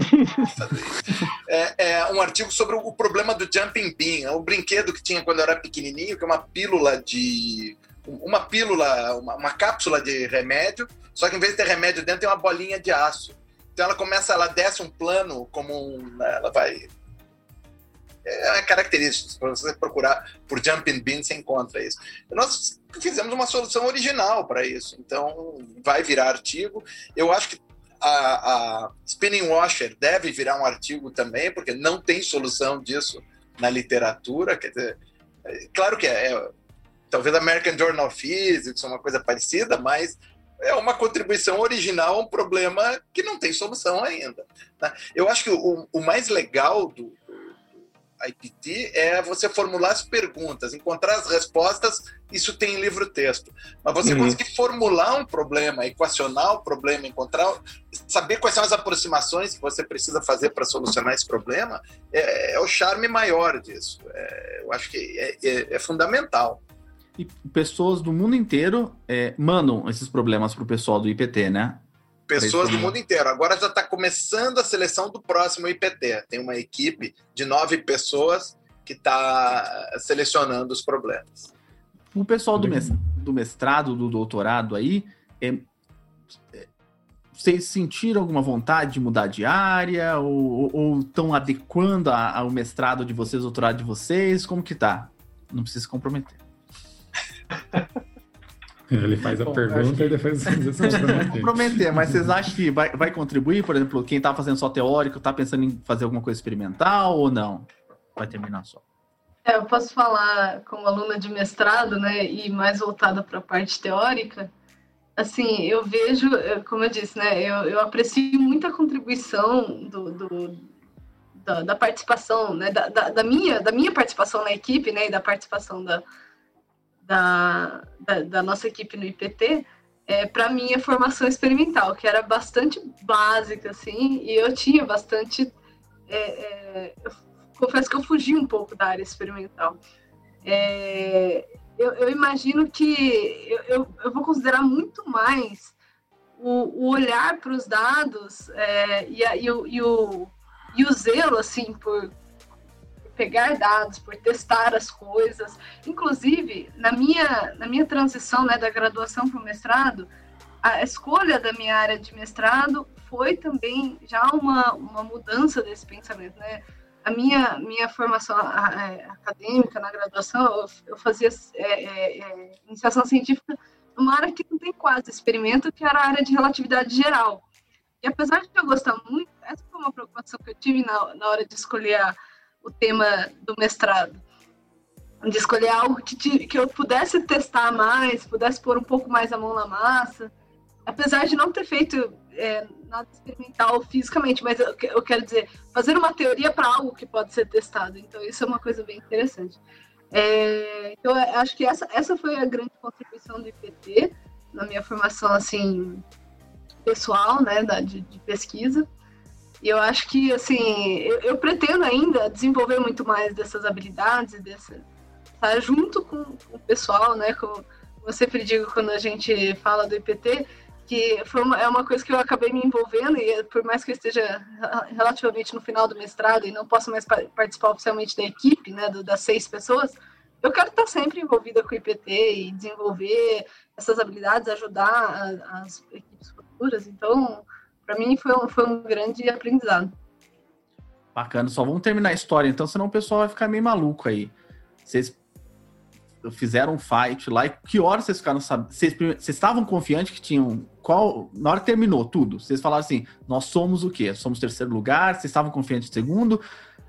é, é, um artigo sobre o problema do jumping bean, é um brinquedo que tinha quando eu era pequenininho, que é uma pílula de uma pílula, uma, uma cápsula de remédio, só que em vez de ter remédio dentro tem uma bolinha de aço. Então ela começa, ela desce um plano como um, ela vai é característica. Se você procurar por jumping bean, você encontra isso. Nós fizemos uma solução original para isso. Então, vai virar artigo. Eu acho que a, a, spinning washer deve virar um artigo também, porque não tem solução disso na literatura. Quer dizer, é, claro que é, é talvez American Journal of Physics, uma coisa parecida, mas é uma contribuição original a um problema que não tem solução ainda. Né? Eu acho que o, o mais legal do, IPT é você formular as perguntas, encontrar as respostas, isso tem livro-texto. Mas você uhum. conseguir formular um problema, equacionar o problema, encontrar, saber quais são as aproximações que você precisa fazer para solucionar esse problema, é, é, o charme maior disso. É, eu acho que é, é, é fundamental. E pessoas do mundo inteiro é, mandam esses problemas para o pessoal do IPT, né? Pessoas do mundo inteiro. Agora já está começando a seleção do próximo IPT. Tem uma equipe de nove pessoas que está selecionando os problemas. O pessoal do, do mestrado, do doutorado aí, é, é, vocês sentiram alguma vontade de mudar de área ou estão adequando ao mestrado de vocês, doutorado de vocês? Como que tá? Não precisa se comprometer. Ele faz a Bom, pergunta que... e depois você comprometer. Mas vocês acham que vai, vai contribuir? Por exemplo, quem está fazendo só teórico, está pensando em fazer alguma coisa experimental ou não? Vai terminar só. É, eu posso falar como aluna de mestrado, né, e mais voltada para a parte teórica. Assim, eu vejo, como eu disse, né, eu, eu aprecio muita contribuição do, do da, da, participação, né, da, da, da, minha, da minha participação na equipe, né, e da participação da, da, da, da nossa equipe no IPT é, para minha formação experimental, que era bastante básica, assim, e eu tinha bastante. É, é, eu confesso que eu fugi um pouco da área experimental. É, eu, eu, imagino que eu, eu, eu, vou considerar muito mais o, o olhar para os dados é, e, a, e, o, e, o, e o zelo assim por pegar dados, por testar as coisas. Inclusive, na minha, na minha transição né, da graduação para o mestrado, a escolha da minha área de mestrado foi também já uma, uma mudança desse pensamento, né? A minha, minha formação acadêmica na graduação, eu, eu fazia é, é, é, iniciação científica numa área que não tem quase experimento, que era a área de relatividade geral. E apesar de eu gostar muito, essa foi uma preocupação que eu tive na, na hora de escolher a, o tema do mestrado. De escolher algo que, que eu pudesse testar mais, pudesse pôr um pouco mais a mão na massa. Apesar de não ter feito é, nada experimental fisicamente, mas eu, eu quero dizer, fazer uma teoria para algo que pode ser testado. Então, isso é uma coisa bem interessante. É, então, acho que essa, essa foi a grande contribuição do IPT na minha formação, assim, pessoal, né, da, de, de pesquisa. E eu acho que, assim, eu, eu, pretendo ainda desenvolver muito mais dessas habilidades, dessa, tá, junto com, o pessoal, né? Com, eu sempre digo quando a gente fala do IPT, que foi uma, é uma coisa que eu acabei me envolvendo, e por mais que eu esteja relativamente no final do mestrado e não possa mais participar oficialmente da equipe, né, do, das seis pessoas, eu quero estar sempre envolvida com o IPT e desenvolver essas habilidades, ajudar a, as equipes futuras. Então, para mim foi um, foi um grande aprendizado. Bacana, só vamos terminar a história, então, senão o pessoal vai ficar meio maluco aí. Vocês fizeram um fight lá, e que hora vocês ficaram sabendo? Vocês, vocês estavam confiantes que tinham. Qual. Na hora que terminou tudo, vocês falaram assim: nós somos o quê? Somos terceiro lugar? Vocês estavam confiantes de segundo?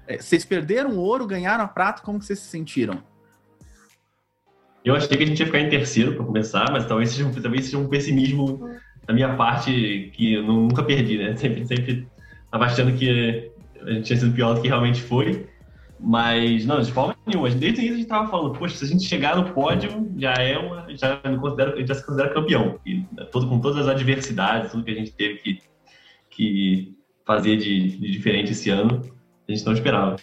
É, vocês perderam o ouro, ganharam a prata, como que vocês se sentiram? Eu achei que a gente ia ficar em terceiro para começar, mas talvez seja, um, talvez seja um pessimismo da minha parte que eu nunca perdi, né? Sempre, sempre tava achando que a gente tinha sido pior do que realmente foi. Mas, não, de forma nenhuma. Desde o início a gente tava falando, poxa, se a gente chegar no pódio, já é uma. Já, considera, já se considera campeão. E, todo, com todas as adversidades, tudo que a gente teve que, que fazer de, de diferente esse ano, a gente não esperava.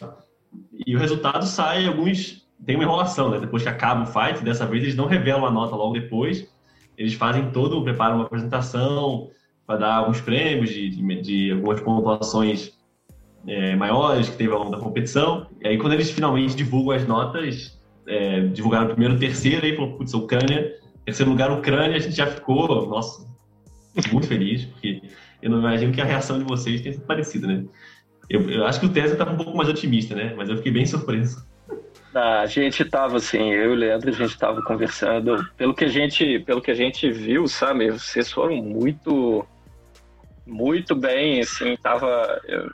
E o resultado sai alguns. Tem uma enrolação, né? Depois que acaba o fight, dessa vez eles não revelam a nota logo depois. Eles fazem todo, preparam uma apresentação para dar alguns prêmios de, de, de algumas pontuações é, maiores que teve ao longo da competição. E aí, quando eles finalmente divulgam as notas, é, divulgaram primeiro, terceiro, aí falou, putz, Ucrânia, terceiro lugar, Ucrânia, a gente já ficou, nossa, muito feliz, porque eu não imagino que a reação de vocês tenha sido parecida, né? Eu, eu acho que o Tesla estava um pouco mais otimista, né? Mas eu fiquei bem surpreso. A gente estava assim, eu e o Leandro, a gente estava conversando. Pelo que a gente, pelo que a gente viu, sabe, vocês foram muito, muito bem, assim, tava. Eu,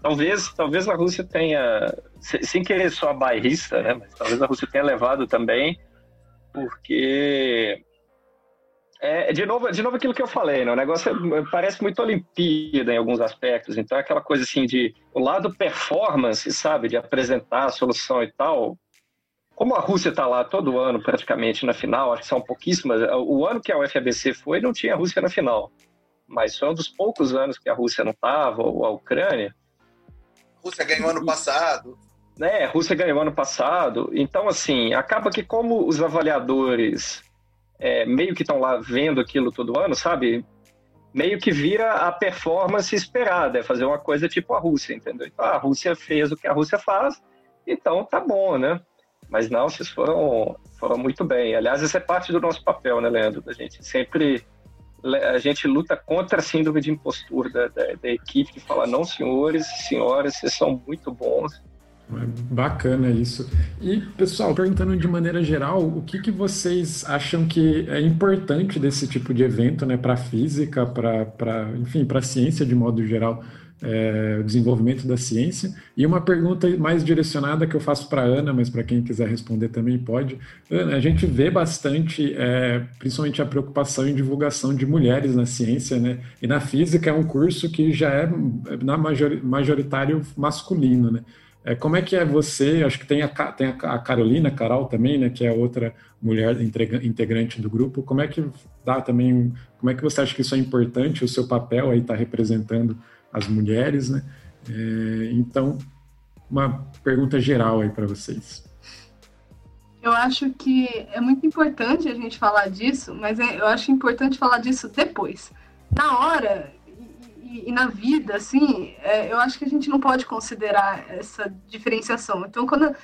talvez, talvez a Rússia tenha, sem querer só bairrista, né? Mas talvez a Rússia tenha levado também, porque é, de novo, de novo aquilo que eu falei, né? O negócio é, parece muito Olimpíada em alguns aspectos. Então é aquela coisa assim de o lado performance, sabe, de apresentar a solução e tal. Como a Rússia está lá todo ano praticamente na final, acho que são pouquíssimas. O ano que a UFABC foi não tinha a Rússia na final, mas foi um dos poucos anos que a Rússia não estava ou a Ucrânia. Rússia ganhou ano passado. É, Rússia ganhou ano passado. Então, assim, acaba que como os avaliadores é, meio que estão lá vendo aquilo todo ano, sabe? Meio que vira a performance esperada, é fazer uma coisa tipo a Rússia, entendeu? Então, a Rússia fez o que a Rússia faz, então tá bom, né? Mas não, vocês foram, foram muito bem. Aliás, isso é parte do nosso papel, né, Leandro? A gente sempre a gente luta contra a síndrome de impostura da, da, da, equipe que fala, não, senhores, senhoras, vocês são muito bons. Bacana isso. E, pessoal, perguntando de maneira geral, o que, que vocês acham que é importante desse tipo de evento, né, para a física, para, enfim, para a ciência de modo geral? é, o desenvolvimento da ciência. E uma pergunta mais direcionada que eu faço para a Ana, mas para quem quiser responder também pode. Ana, a gente vê bastante, é, principalmente a preocupação em divulgação de mulheres na ciência, né? E na física é um curso que já é na majoritário masculino, né? É, como é que é você? Acho que tem a, tem a Carolina, Carol também, né? Que é outra mulher integrante do grupo. Como é que dá também? Como é que você acha que isso é importante? O seu papel aí está representando as mulheres, né? É, então, uma pergunta geral aí para vocês. Eu acho que é muito importante a gente falar disso, mas é, eu acho importante falar disso depois. Na hora e, na vida, assim, é, eu acho que a gente não pode considerar essa diferenciação. Então, quando,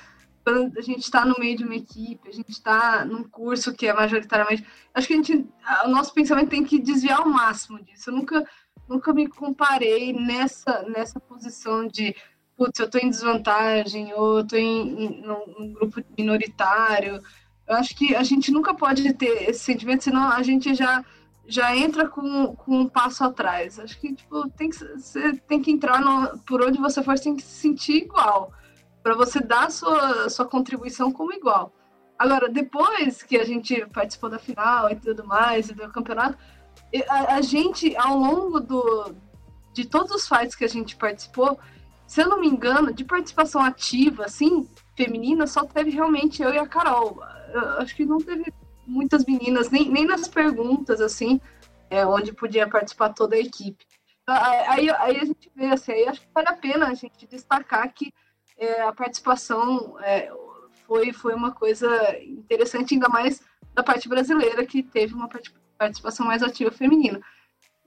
quando a gente está no meio de uma equipe, a gente está num curso que é majoritariamente. Acho que a gente, o nosso pensamento tem que desviar ao máximo disso. Eu nunca nunca me comparei nessa, nessa posição de, putz, eu estou em desvantagem, ou eu estou em, em num, grupo minoritário. Eu acho que a gente nunca pode ter esse sentimento, senão a gente já já entra com, com um passo atrás. Acho que tipo, tem que, você tem que entrar no, por onde você for, você tem que se sentir igual, para você dar sua, sua contribuição como igual. Agora, depois que a gente participou da final e tudo mais, e do campeonato, a, a, gente, ao longo do, de todos os fights que a gente participou, se eu não me engano, de participação ativa, assim, feminina, só teve realmente eu e a Carol. Eu acho que não teve muitas meninas, nem, nem nas perguntas, assim, é, onde podia participar toda a equipe. Aí, aí a gente vê, assim, aí acho que vale a pena a gente destacar que é, a participação é, foi, foi uma coisa interessante, ainda mais da parte brasileira, que teve uma participação mais ativa feminina.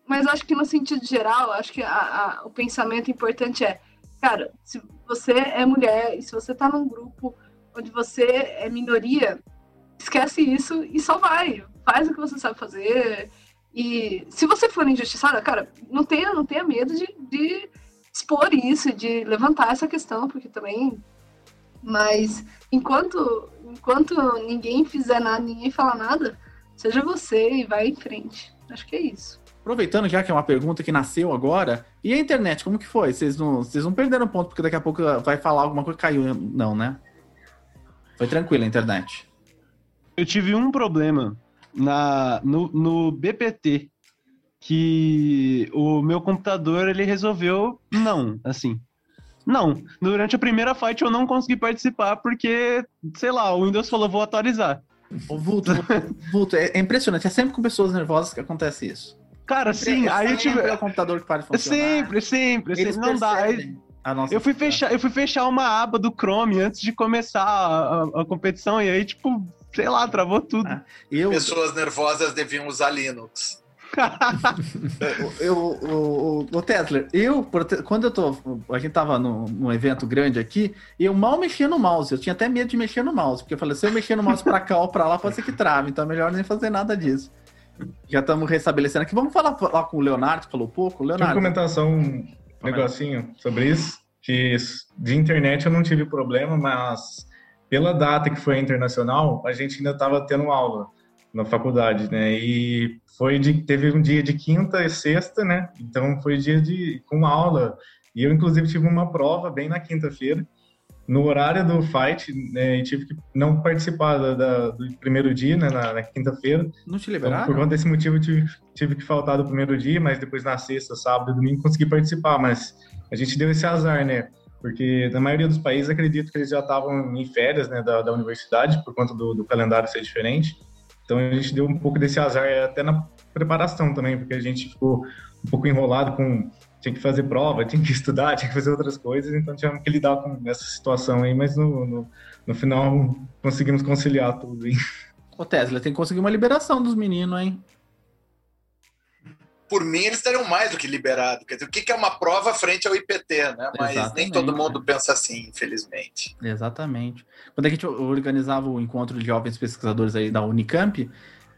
Mas acho que no sentido geral, acho que a, a, o pensamento importante é, cara, se você é mulher e se você está num grupo onde você é minoria, esquece isso e só vai. Faz o que você sabe fazer. E se você for injustiçada, cara, não tenha, não tenha medo de, de expor isso, de levantar essa questão, porque também. Mas enquanto, enquanto ninguém fizer nada, ninguém falar nada, seja você e vai em frente. Acho que é isso. Aproveitando já que é uma pergunta que nasceu agora, e a internet, como que foi? Vocês não, vocês não perderam ponto, porque daqui a pouco vai falar alguma coisa que caiu, não, né? Foi tranquilo a internet. Eu tive um problema na, no, no BPT, que o meu computador ele resolveu não, assim. Não, durante a primeira fight eu não consegui participar porque, sei lá, o Windows falou vou atualizar. O Vulto, Vulto, é impressionante, é sempre com pessoas nervosas que acontece isso. Cara, sim, é aí eu tive. É o computador que para de funcionar. Sempre, sempre, Eles sempre. Não dá. Aí, eu fui fechar, eu fui fechar uma aba do Chrome antes de começar a, a, a competição e aí tipo, sei lá, travou tudo. Ah, eu... Pessoas nervosas deviam usar Linux. eu, o, o, o Tesla, eu, quando eu tô. A gente tava num, num, evento grande aqui, eu mal mexia no mouse. Eu tinha até medo de mexer no mouse, porque eu falei, se eu mexer no mouse pra cá ou pra lá, pode ser que trave, então é melhor nem fazer nada disso. Já estamos restabelecendo aqui. Vamos falar lá com o Leonardo, que falou pouco. Leonardo. Deixa eu comentar só um negocinho sobre isso. Que de internet eu não tive problema, mas pela data que foi internacional, a gente ainda estava tendo aula na faculdade, né? E foi de, teve um dia de quinta e sexta, né? Então foi dia de com aula. E eu inclusive tive uma prova bem na quinta-feira no horário do fight, né, e tive que não participar da, da, do primeiro dia, né, na, na quinta-feira. Não te liberaram? Então, por conta desse motivo, eu tive, tive que faltar do primeiro dia, mas depois na sexta, sábado e domingo consegui participar, mas a gente deu esse azar, né? Porque na maioria dos países, acredito que eles já estavam em férias, né, da, da universidade, por conta do, do calendário ser diferente. Então a gente deu um pouco desse azar até na preparação também, porque a gente ficou um pouco enrolado com tinha que fazer prova, tinha que estudar, tinha que fazer outras coisas, então tivemos que lidar com essa situação aí, mas no, no, no final conseguimos conciliar tudo. Hein? Ô Tesla, tem que conseguir uma liberação dos meninos, hein? Por mim, eles estariam mais do que liberados. Quer dizer, o que é uma prova frente ao IPT, né? Mas Exatamente. nem todo mundo pensa assim, infelizmente. Exatamente. Quando a gente organizava o encontro de jovens pesquisadores aí da Unicamp,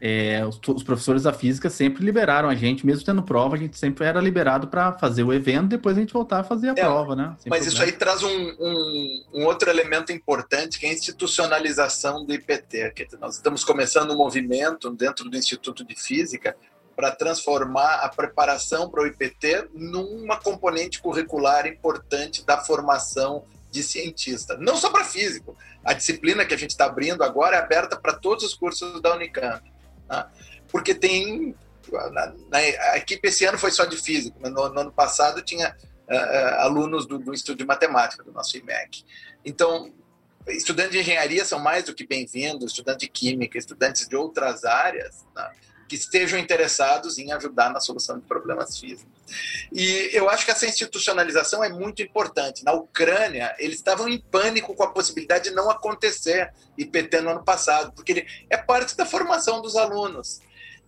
é, os, os, professores da física sempre liberaram a gente, mesmo tendo prova, a gente sempre era liberado para fazer o evento, depois a gente voltar a fazer a é, prova, né? Sem mas problema. isso aí traz um, um, um, outro elemento importante, que é a institucionalização do IPT. Que nós estamos começando um movimento dentro do Instituto de Física para transformar a preparação para o IPT numa componente curricular importante da formação de cientista. Não só para físico. A disciplina que a gente está abrindo agora é aberta para todos os cursos da Unicamp. Né? Porque tem. Na, na, a equipe esse ano foi só de física, mas no, no ano passado tinha uh, alunos do, do Instituto de Matemática, do nosso IMEC. Então, estudantes de engenharia são mais do que bem-vindos, estudantes de química, estudantes de outras áreas, né? Que estejam interessados em ajudar na solução de problemas físicos. E eu acho que essa institucionalização é muito importante. Na Ucrânia, eles estavam em pânico com a possibilidade de não acontecer IPT no ano passado, porque ele é parte da formação dos alunos.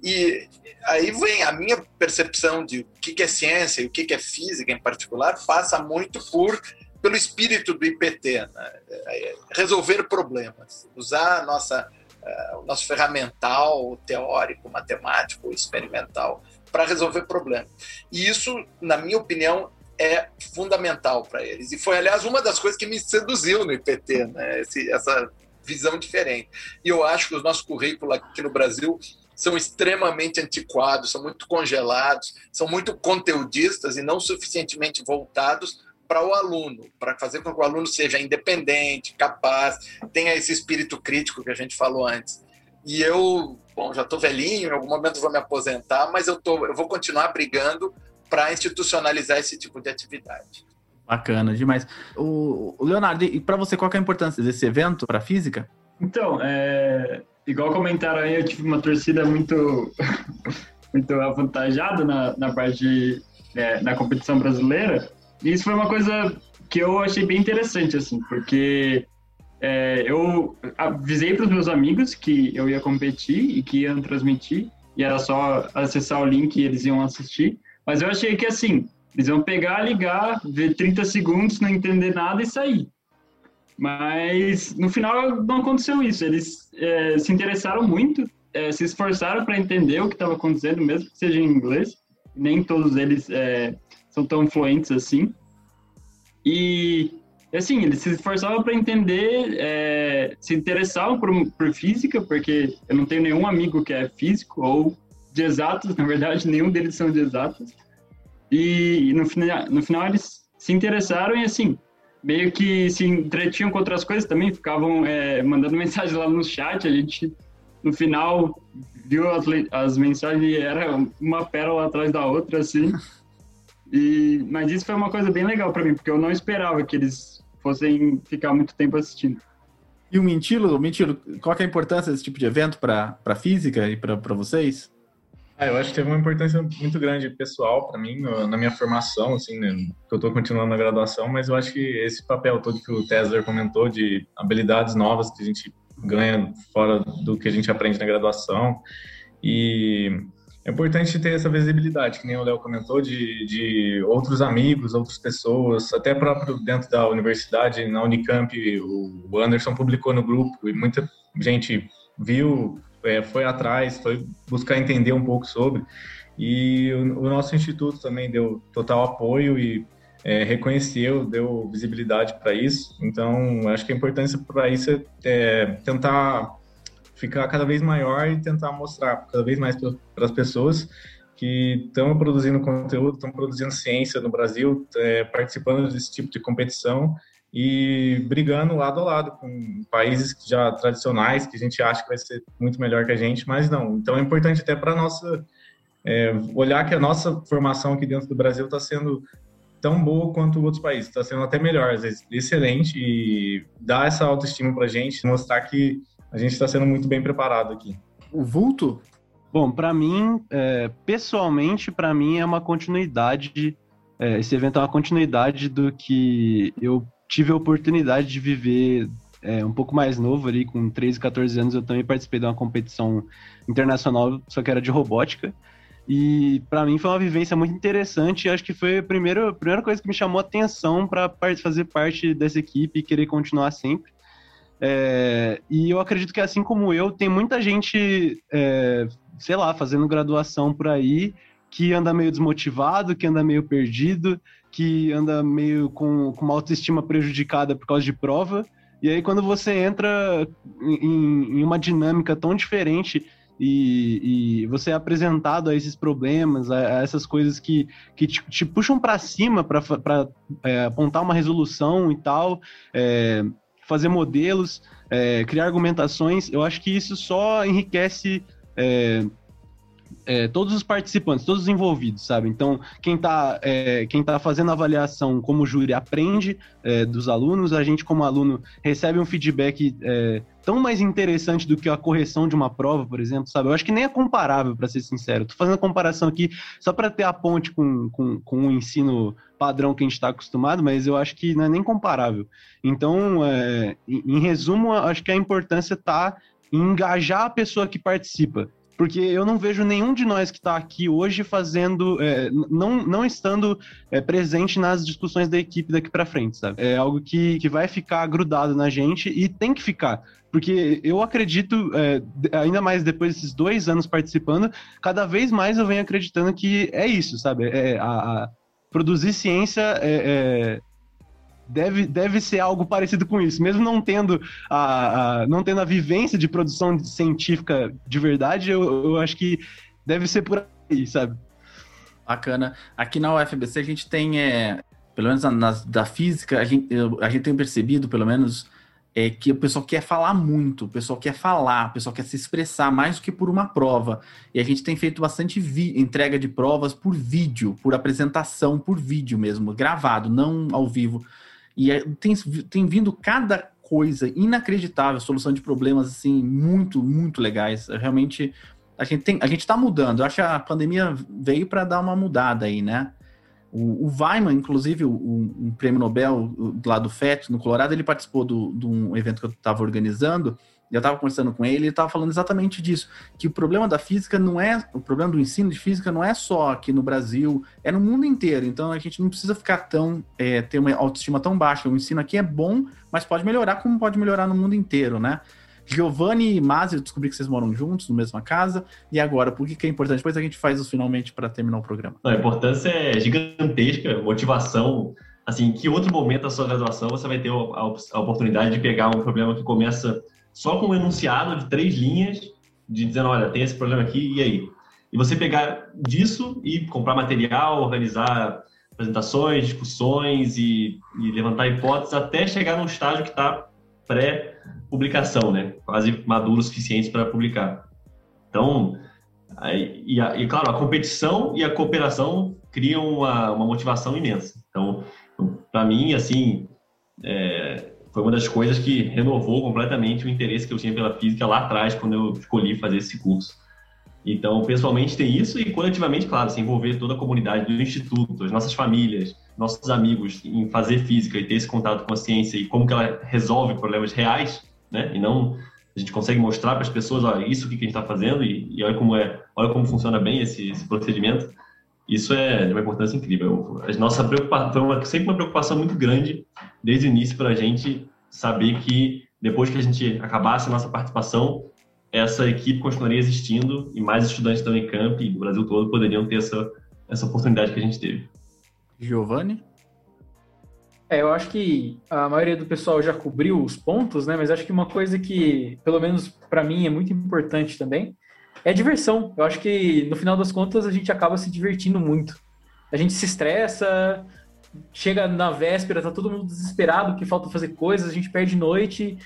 E aí vem a minha percepção de o que é ciência e o que é física em particular, passa muito por pelo espírito do IPT, né? É, resolver problemas, usar a nossa o nosso ferramental teórico, matemático, experimental para resolver problemas. E isso, na minha opinião, é fundamental para eles. E foi, aliás, uma das coisas que me seduziu no IPT, né? Esse, essa visão diferente. E eu acho que os nossos currículos aqui no Brasil são extremamente antiquados, são muito congelados, são muito conteudistas e não suficientemente voltados para o aluno, para fazer com que o aluno seja independente, capaz, tenha esse espírito crítico que a gente falou antes. E eu, bom, já estou velhinho, em algum momento vou me aposentar, mas eu, tô, eu vou continuar brigando para institucionalizar esse tipo de atividade. Bacana, demais. O, o Leonardo, e para você, qual é a importância desse evento para a física? Então, é, igual comentaram aí, eu tive uma torcida muito, muito avantajada na, na parte, é, na competição brasileira, isso foi uma coisa que eu achei bem interessante, assim, porque é, eu avisei para os meus amigos que eu ia competir e que iam transmitir, e era só acessar o link e eles iam assistir. Mas eu achei que, assim, eles iam pegar, ligar, ver 30 segundos, não entender nada e sair. Mas no final não aconteceu isso. Eles é, se interessaram muito, é, se esforçaram para entender o que estava acontecendo, mesmo que seja em inglês. Nem todos eles é, são tão fluentes assim. E assim, eles se esforçavam para entender, é, se interessavam por, por física, porque eu não tenho nenhum amigo que é físico ou de exatos, na verdade, nenhum deles são de exatos. E, e no, no final eles se interessaram e assim, meio que se entretinham com outras coisas também, ficavam é, mandando mensagem lá no chat, a gente no final viu as, as mensagens e era uma pérola atrás da outra, assim. E, mas isso foi uma coisa bem legal para mim, porque eu não esperava que eles fossem ficar muito tempo assistindo. E o Mentilo, Mentilo, qual é a importância desse tipo de evento para a física e para vocês? Ah, eu acho que teve uma importância muito grande pessoal para mim, na minha formação, assim, né, que eu estou continuando na graduação, mas eu acho que esse papel todo que o Tesler comentou de habilidades novas que a gente ganha fora do que a gente aprende na graduação e é importante ter essa visibilidade, que nem o Léo comentou, de, de outros amigos, outras pessoas, até próprio dentro da universidade, na Unicamp, o Anderson publicou no grupo e muita gente viu, é, foi atrás, foi buscar entender um pouco sobre. E o, nosso instituto também deu total apoio e é, reconheceu, deu visibilidade para isso. Então, acho que a importância para isso é, é tentar ficar cada vez maior e tentar mostrar cada vez mais para as pessoas que estão produzindo conteúdo, estão produzindo ciência no Brasil, é, participando desse tipo de competição e brigando lado a lado com países já tradicionais que a gente acha que vai ser muito melhor que a gente, mas não. Então é importante até para nossa é, olhar que a nossa formação aqui dentro do Brasil está sendo tão boa quanto outros países, está sendo até melhor, às vezes excelente e dar essa autoestima para gente, mostrar que a gente está sendo muito bem preparado aqui. O vulto? Bom, para mim, é, pessoalmente, para mim é uma continuidade. É, esse evento é uma continuidade do que eu tive a oportunidade de viver é, um pouco mais novo ali, com 13, 14 anos, eu também participei de uma competição internacional, só que era de robótica. E para mim foi uma vivência muito interessante. Acho que foi a primeira, a primeira coisa que me chamou a atenção para fazer parte dessa equipe e querer continuar sempre. É, e eu acredito que, assim como eu, tem muita gente, é, sei lá, fazendo graduação por aí, que anda meio desmotivado, que anda meio perdido, que anda meio com, com uma autoestima prejudicada por causa de prova. E aí, quando você entra em, em uma dinâmica tão diferente e, e, você é apresentado a esses problemas, a, a essas coisas que, que te, te puxam para cima para é, apontar uma resolução e tal. É, fazer modelos, é, criar argumentações. Eu acho que isso só enriquece é, é, todos os participantes, todos os envolvidos, sabe? Então, quem está é, quem tá fazendo a avaliação como júri aprende é, dos alunos, a gente, como aluno, recebe um feedback é, tão mais interessante do que a correção de uma prova, por exemplo, sabe? Eu acho que nem é comparável, para ser sincero. Tô fazendo a comparação aqui só para ter a ponte com, com, com o ensino padrão que a gente está acostumado, mas eu acho que não é nem comparável. Então, é, em, resumo, acho que a importância está em engajar a pessoa que participa porque eu não vejo nenhum de nós que está aqui hoje fazendo, é, não, não estando é, presente nas discussões da equipe daqui para frente, sabe? É algo que, que vai ficar grudado na gente e tem que ficar, porque eu acredito, é, ainda mais depois desses dois anos participando, cada vez mais eu venho acreditando que é isso, sabe? É, a, a produzir ciência é, é deve, deve ser algo parecido com isso. Mesmo não tendo a, a não tendo a vivência de produção científica de verdade, eu, eu acho que deve ser por aí, sabe? Bacana. Aqui na UFBC a gente tem, é, pelo menos na, na, da física, a gente, a gente tem percebido, pelo menos, é que o pessoal quer falar muito, o pessoal quer falar, o pessoal quer se expressar mais do que por uma prova. E a gente tem feito bastante entrega de provas por vídeo, por apresentação, por vídeo mesmo, gravado, não ao vivo. E é, tem, tem vindo cada coisa inacreditável, solução de problemas assim muito, muito legais. Realmente a gente tem, a gente está mudando. Eu acho que a pandemia veio para dar uma mudada aí, né? O, o Weiman, inclusive, o, um prêmio Nobel lá do FET, no Colorado, ele participou de um evento que eu estava organizando já estava conversando com ele, ele estava falando exatamente disso, que o problema da física não é, o problema do ensino de física não é só aqui no Brasil, é no mundo inteiro. Então a gente não precisa ficar tão, é, ter uma autoestima tão baixa. O ensino aqui é bom, mas pode melhorar como pode melhorar no mundo inteiro, né? Giovanni e Masi, eu descobri que vocês moram juntos, na mesma casa. E agora, por que, que é importante? Depois a gente faz os finalmente para terminar o programa. a importância é gigantesca, motivação. Assim, que outro momento da sua graduação você vai ter a, oportunidade de pegar um problema que começa só com um enunciado de três linhas, de dizendo, olha, tem esse problema aqui, e aí? E você pegar disso e comprar material, organizar apresentações, discussões e, e levantar hipóteses até chegar num estágio que está pré-publicação, né? Quase maduro o suficiente para publicar. Então, aí, e, e, claro, a competição e a cooperação criam uma, uma motivação imensa. Então, para mim, assim, é, foi uma das coisas que renovou completamente o interesse que eu tinha pela física lá atrás, quando eu escolhi fazer esse curso. Então, pessoalmente tem isso e coletivamente, claro, se envolver toda a comunidade do instituto, as nossas famílias, nossos amigos em fazer física e ter esse contato com a ciência e como que ela resolve problemas reais, né? E não a gente consegue mostrar para as pessoas, olha, isso que a gente está fazendo e, e, olha como é, olha como funciona bem esse, esse procedimento. Isso é de uma importância incrível. A nossa preocupação sempre uma preocupação muito grande desde o início para a gente saber que depois que a gente acabasse a nossa participação, essa equipe continuaria existindo e mais estudantes da Unicamp e do Brasil todo poderiam ter essa, essa oportunidade que a gente teve. Giovanni? É, eu acho que a maioria do pessoal já cobriu os pontos, né? Mas acho que uma coisa que, pelo menos para mim, é muito importante também é diversão. Eu acho que no final das contas a gente acaba se divertindo muito. A gente se estressa, chega na véspera, tá todo mundo desesperado que falta fazer coisas, a gente perde noite,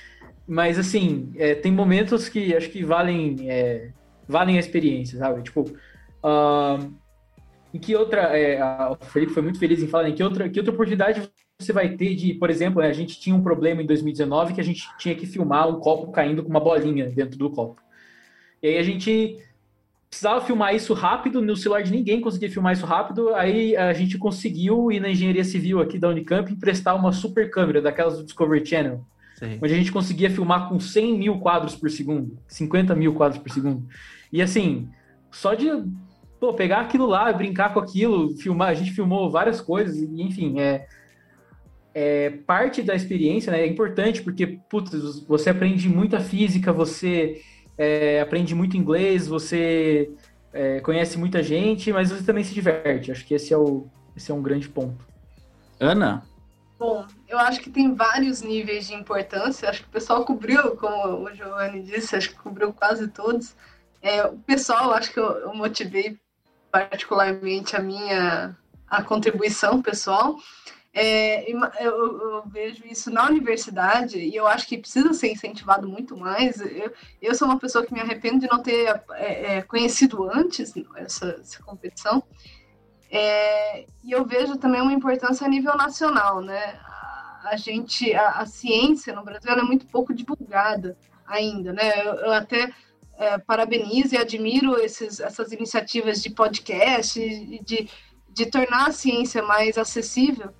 mas assim, é, tem momentos que acho que valem, é, valem a experiência, sabe? Tipo, uh, em que outra, é, o Felipe foi muito feliz em falar, em que outra, que outra oportunidade você vai ter de, por exemplo, a gente tinha um problema em 2019 que a gente tinha que filmar um copo caindo com uma bolinha dentro do copo. E aí a gente precisava filmar isso rápido, no celular de ninguém conseguia filmar isso rápido, aí a gente conseguiu ir na engenharia civil aqui da Unicamp emprestar uma super câmera daquelas do Discovery Channel, Sim. onde a gente conseguia filmar com 100 mil quadros por segundo, 50 mil quadros por segundo. E assim, só de pô, pegar aquilo lá, brincar com aquilo, filmar, a gente filmou várias coisas, enfim, é, é parte da experiência, né? É importante porque, putz, você aprende muita física, você é, aprende muito inglês, você é, conhece muita gente, mas você também se diverte. Acho que esse é, o, esse é um grande ponto. Ana? Bom, eu acho que tem vários níveis de importância. Acho que o pessoal cobriu, como o Giovanni disse, acho que cobriu quase todos. É, o pessoal, acho que eu, eu motivei particularmente a minha a contribuição pessoal. É, eu, eu, vejo isso na universidade e eu acho que precisa ser incentivado muito mais. Eu, eu sou uma pessoa que me arrependo de não ter é, é, conhecido antes essa, essa competição. É, e eu vejo também uma importância a nível nacional, né? A, gente, a, a, ciência no Brasil é muito pouco divulgada ainda, né? Eu, eu até é, parabenizo e admiro esses, essas iniciativas de podcast, de, de tornar a ciência mais acessível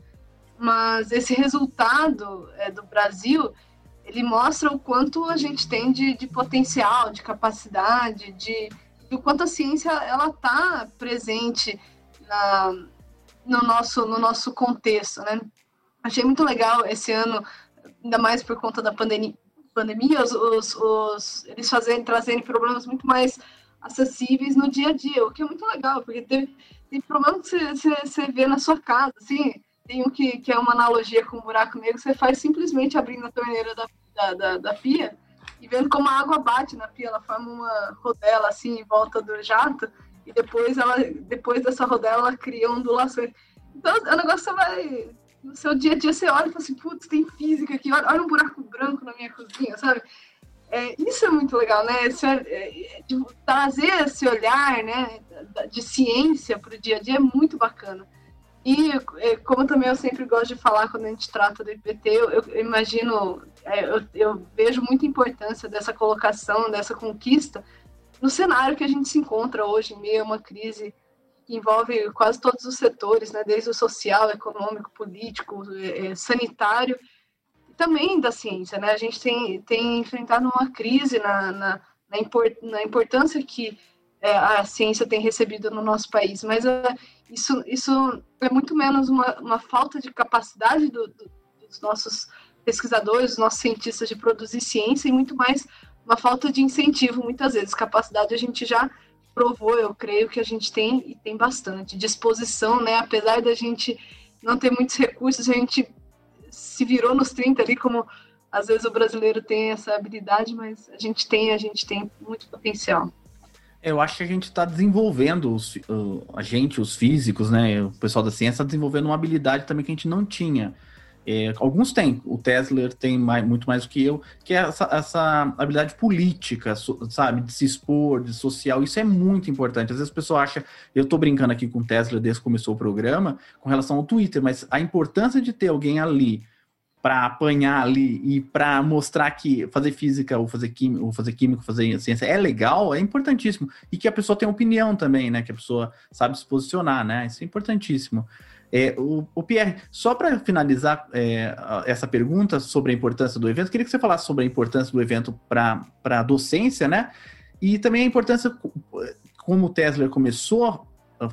mas esse resultado é, do Brasil ele mostra o quanto a gente tem de, de potencial, de capacidade, de, de, o quanto a ciência ela está presente na, no nosso no nosso contexto, né? Achei muito legal esse ano, ainda mais por conta da pandemia, pandemia os, os, os eles fazerem trazerem problemas muito mais acessíveis no dia a dia, o que é muito legal, porque tem, tem problemas que você, vê na sua casa, assim, tem um que, que é uma analogia com o buraco negro, você faz simplesmente abrindo a torneira da, da, da, da pia e vendo como a água bate na pia, ela forma uma rodela assim em volta do jato e depois ela depois dessa rodela ela cria ondulações. Então é um negócio vai no seu dia a dia você olha e fala assim, putz, tem física aqui, olha, olha um buraco branco na minha cozinha, sabe? É, isso é muito legal, né? Esse, é, de trazer esse olhar né, de ciência para o dia a dia é muito bacana. E é, como também eu sempre gosto de falar quando a gente trata do IPT, eu, eu imagino, é, eu, eu, vejo muita importância dessa colocação, dessa conquista, no cenário que a gente se encontra hoje, em meio a uma crise que envolve quase todos os setores, né, desde o social, econômico, político, é, é sanitário. também da ciência, né? A gente tem, tem enfrentado uma crise na, na, na, import, na importância que é, a ciência tem recebido no nosso país, mas é, isso, isso é muito menos uma, uma falta de capacidade do, do, dos nossos pesquisadores, dos nossos cientistas de produzir ciência e muito mais uma falta de incentivo, muitas vezes. Capacidade a gente já provou, eu creio que a gente tem e tem bastante. Disposição, né? Apesar da gente não ter muitos recursos, a gente se virou nos 30 ali, como às vezes o brasileiro tem essa habilidade, mas a gente tem, a gente tem muito potencial. Eu acho que a gente está desenvolvendo, os, a gente, os físicos, né, o pessoal da ciência está desenvolvendo uma habilidade também que a gente não tinha. É, alguns têm, o Tesla tem mais, muito mais do que eu, que é essa, essa habilidade política, sabe, de se expor, de social, isso é muito importante. Às vezes a pessoa acha, eu estou brincando aqui com o Tesla desde que começou o programa, com relação ao Twitter, mas a importância de ter alguém ali para apanhar ali e para mostrar que fazer física ou fazer química, ou fazer química, fazer ciência é legal, é importantíssimo. E que a pessoa tem opinião também, né? Que a pessoa sabe se posicionar, né? Isso é importantíssimo. É, o, o Pierre, só para finalizar é, essa pergunta sobre a importância do evento, queria que você falasse sobre a importância do evento para a docência, né? E também a importância, como o Tesla começou,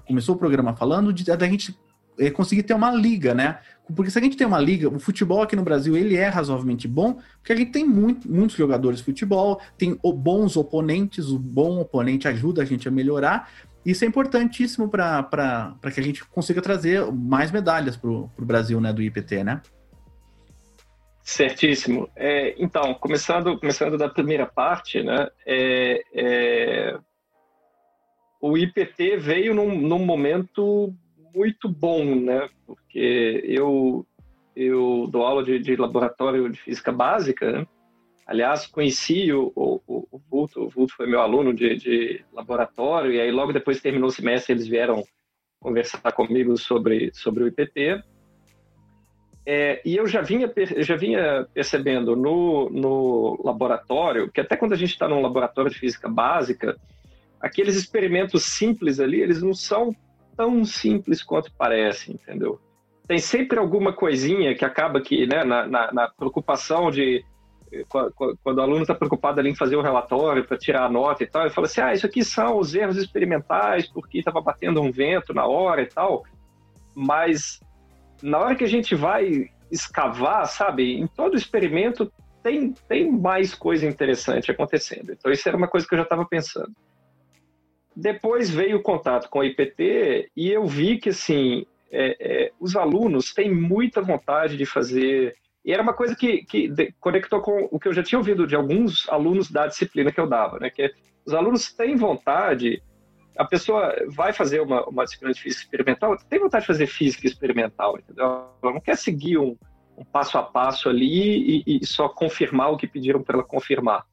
começou o programa falando, de da gente é, conseguir ter uma liga, né? Porque se a gente tem uma liga, o futebol aqui no Brasil ele é razoavelmente bom, porque a gente tem muito, muitos jogadores de futebol, tem bons oponentes, o bom oponente ajuda a gente a melhorar. Isso é importantíssimo para que a gente consiga trazer mais medalhas para o Brasil, né, do IPT, né? Certíssimo. É, então, começando, começando da primeira parte, né, é, é, o IPT veio num, num momento muito bom, né? Porque eu, eu dou aula de, de laboratório de física básica, né? Aliás, conheci o, o, o Vulto, o Vulto foi meu aluno de, de laboratório, e aí logo depois que terminou o semestre eles vieram conversar comigo sobre, sobre o IPT. É, e eu já vinha, já vinha percebendo no, no laboratório, que até quando a gente está num laboratório de física básica, aqueles experimentos simples ali, eles não são tão simples quanto parece, entendeu? Tem sempre alguma coisinha que acaba que, né, na, na, na preocupação de quando o aluno está preocupado ali em fazer o relatório para tirar a nota e tal, ele fala assim, ah, isso aqui são os erros experimentais porque estava batendo um vento na hora e tal, mas na hora que a gente vai escavar, sabe, em todo experimento tem, tem mais coisa interessante acontecendo. Então isso era uma coisa que eu já estava pensando. Depois veio o contato com o IPT e eu vi que, assim, é, é, os alunos têm muita vontade de fazer. E era uma coisa que, que conectou com o que eu já tinha ouvido de alguns alunos da disciplina que eu dava, né? Que os alunos têm vontade, a pessoa vai fazer uma, uma disciplina de física experimental, tem vontade de fazer física experimental, entendeu? Ela não quer seguir um, um passo a passo ali e, e, só confirmar o que pediram para ela confirmar.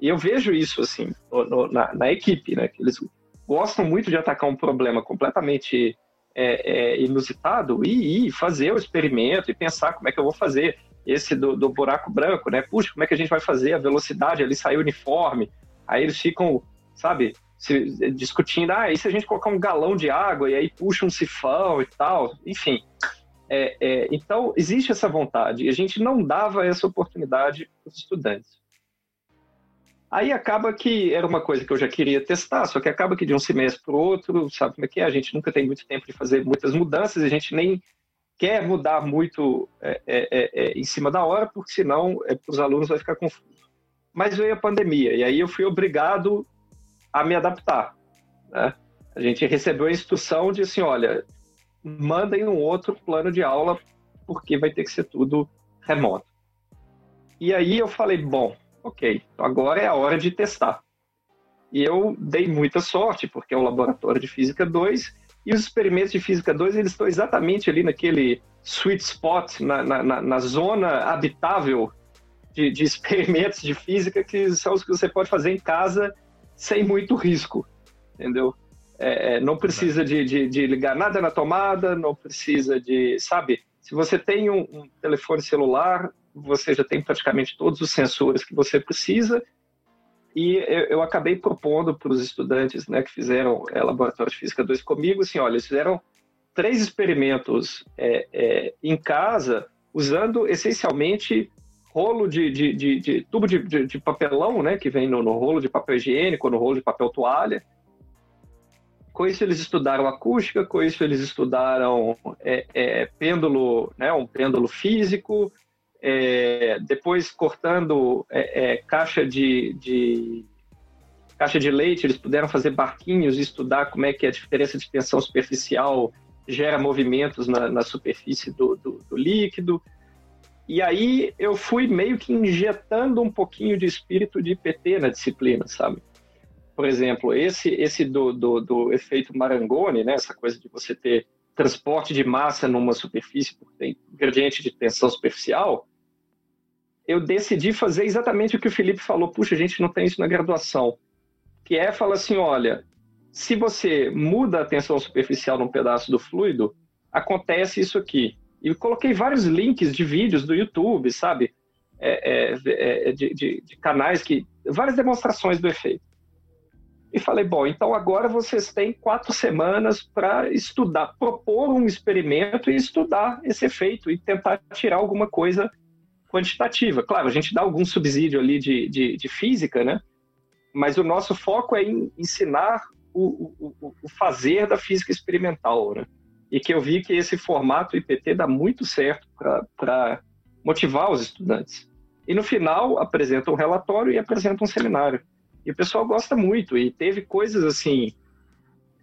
E eu vejo isso, assim, no, no, na, na, equipe, né? Que eles gostam muito de atacar um problema completamente é, é, inusitado e, e, fazer o experimento e pensar como é que eu vou fazer esse do, do, buraco branco, né? Puxa, como é que a gente vai fazer a velocidade ali sair uniforme? Aí eles ficam, sabe, se, discutindo, ah, e se a gente colocar um galão de água e aí puxa um sifão e tal, enfim. É, é, então, existe essa vontade e a gente não dava essa oportunidade para os estudantes. Aí acaba que era uma coisa que eu já queria testar, só que acaba que de um semestre para o outro, sabe como é que é? A gente nunca tem muito tempo de fazer muitas mudanças, a gente nem quer mudar muito é, é, é, é em cima da hora, porque senão é, os alunos vai ficar confuso. Mas veio a pandemia, e aí eu fui obrigado a me adaptar. Né? A gente recebeu a instrução de assim, olha, mandem um outro plano de aula, porque vai ter que ser tudo remoto. E aí eu falei, bom, ok, então agora é a hora de testar. E eu dei muita sorte, porque é o laboratório de Física 2, e os experimentos de Física 2 eles estão exatamente ali naquele sweet spot, na, na, na zona habitável de, de, experimentos de física, que são os que você pode fazer em casa sem muito risco, entendeu? É, é não precisa de, de, de, ligar nada na tomada, não precisa de, sabe? Se você tem um, um telefone celular, você já tem praticamente todos os sensores que você precisa. E eu, eu acabei propondo para os estudantes né, que fizeram é, Laboratório de Física 2 comigo, assim, olha, eles fizeram três experimentos é, é, em casa, usando essencialmente rolo de, de, de, de tubo de, papelão, né, que vem no, no, rolo de papel higiênico, no rolo de papel toalha. Com isso eles estudaram acústica, com isso eles estudaram é, é, pêndulo, né, um pêndulo físico, é, depois cortando é, é, caixa de, de, caixa de leite, eles puderam fazer barquinhos e estudar como é que a diferença de tensão superficial gera movimentos na, na superfície do, do, do líquido. E aí eu fui meio que injetando um pouquinho de espírito de IPT na disciplina, sabe? Por exemplo, esse esse do, do, do efeito Marangoni, né? Essa coisa de você ter transporte de massa numa superfície porque tem gradiente de tensão superficial, eu decidi fazer exatamente o que o Felipe falou. Puxa, a gente não tem isso na graduação. Que é falar assim, olha, se você muda a tensão superficial num pedaço do fluido, acontece isso aqui. E coloquei vários links de vídeos do YouTube, sabe? É, é, é, de, de, de, canais que. várias demonstrações do efeito. E falei, bom, então agora vocês têm quatro semanas para estudar, propor um experimento e estudar esse efeito e tentar tirar alguma coisa quantitativa. Claro, a gente dá algum subsídio ali de, de, de física, né? Mas o nosso foco é em ensinar o, o, o fazer da física experimental, né? e que eu vi que esse formato IPT dá muito certo para motivar os estudantes. E no final apresenta um relatório e apresenta um seminário. E o pessoal gosta muito e teve coisas assim.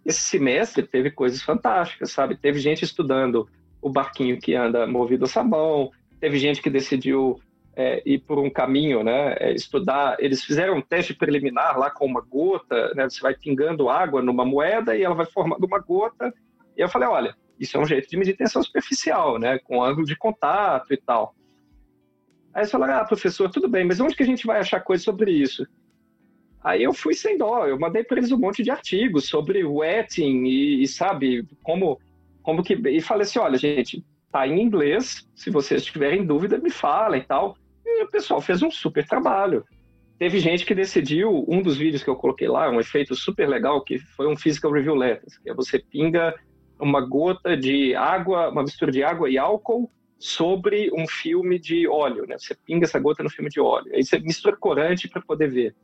Esse semestre teve coisas fantásticas, sabe? Teve gente estudando o barquinho que anda movido a sabão, teve gente que decidiu é, ir por um caminho, né? É, estudar. Eles fizeram um teste preliminar lá com uma gota, né? Você vai pingando água numa moeda e ela vai formando uma gota e eu falei, olha, isso é um jeito de medir tensão superficial, né? Com ângulo de contato e tal. Aí eles falaram, ah, professor, tudo bem, mas onde que a gente vai achar coisa sobre isso? Aí eu fui sem dó, eu mandei para eles um monte de artigos sobre wetting e, e, sabe, como, como que... E falei assim, olha, gente, tá em inglês, se vocês tiverem dúvida, me falem e tal. E o pessoal fez um super trabalho. Teve gente que decidiu, um dos vídeos que eu coloquei lá, um efeito super legal, que foi um Physical Review Letters, que é você pinga uma gota de água, uma mistura de água e álcool sobre um filme de óleo, né? Você pinga essa gota no filme de óleo. Aí você mistura corante para poder ver.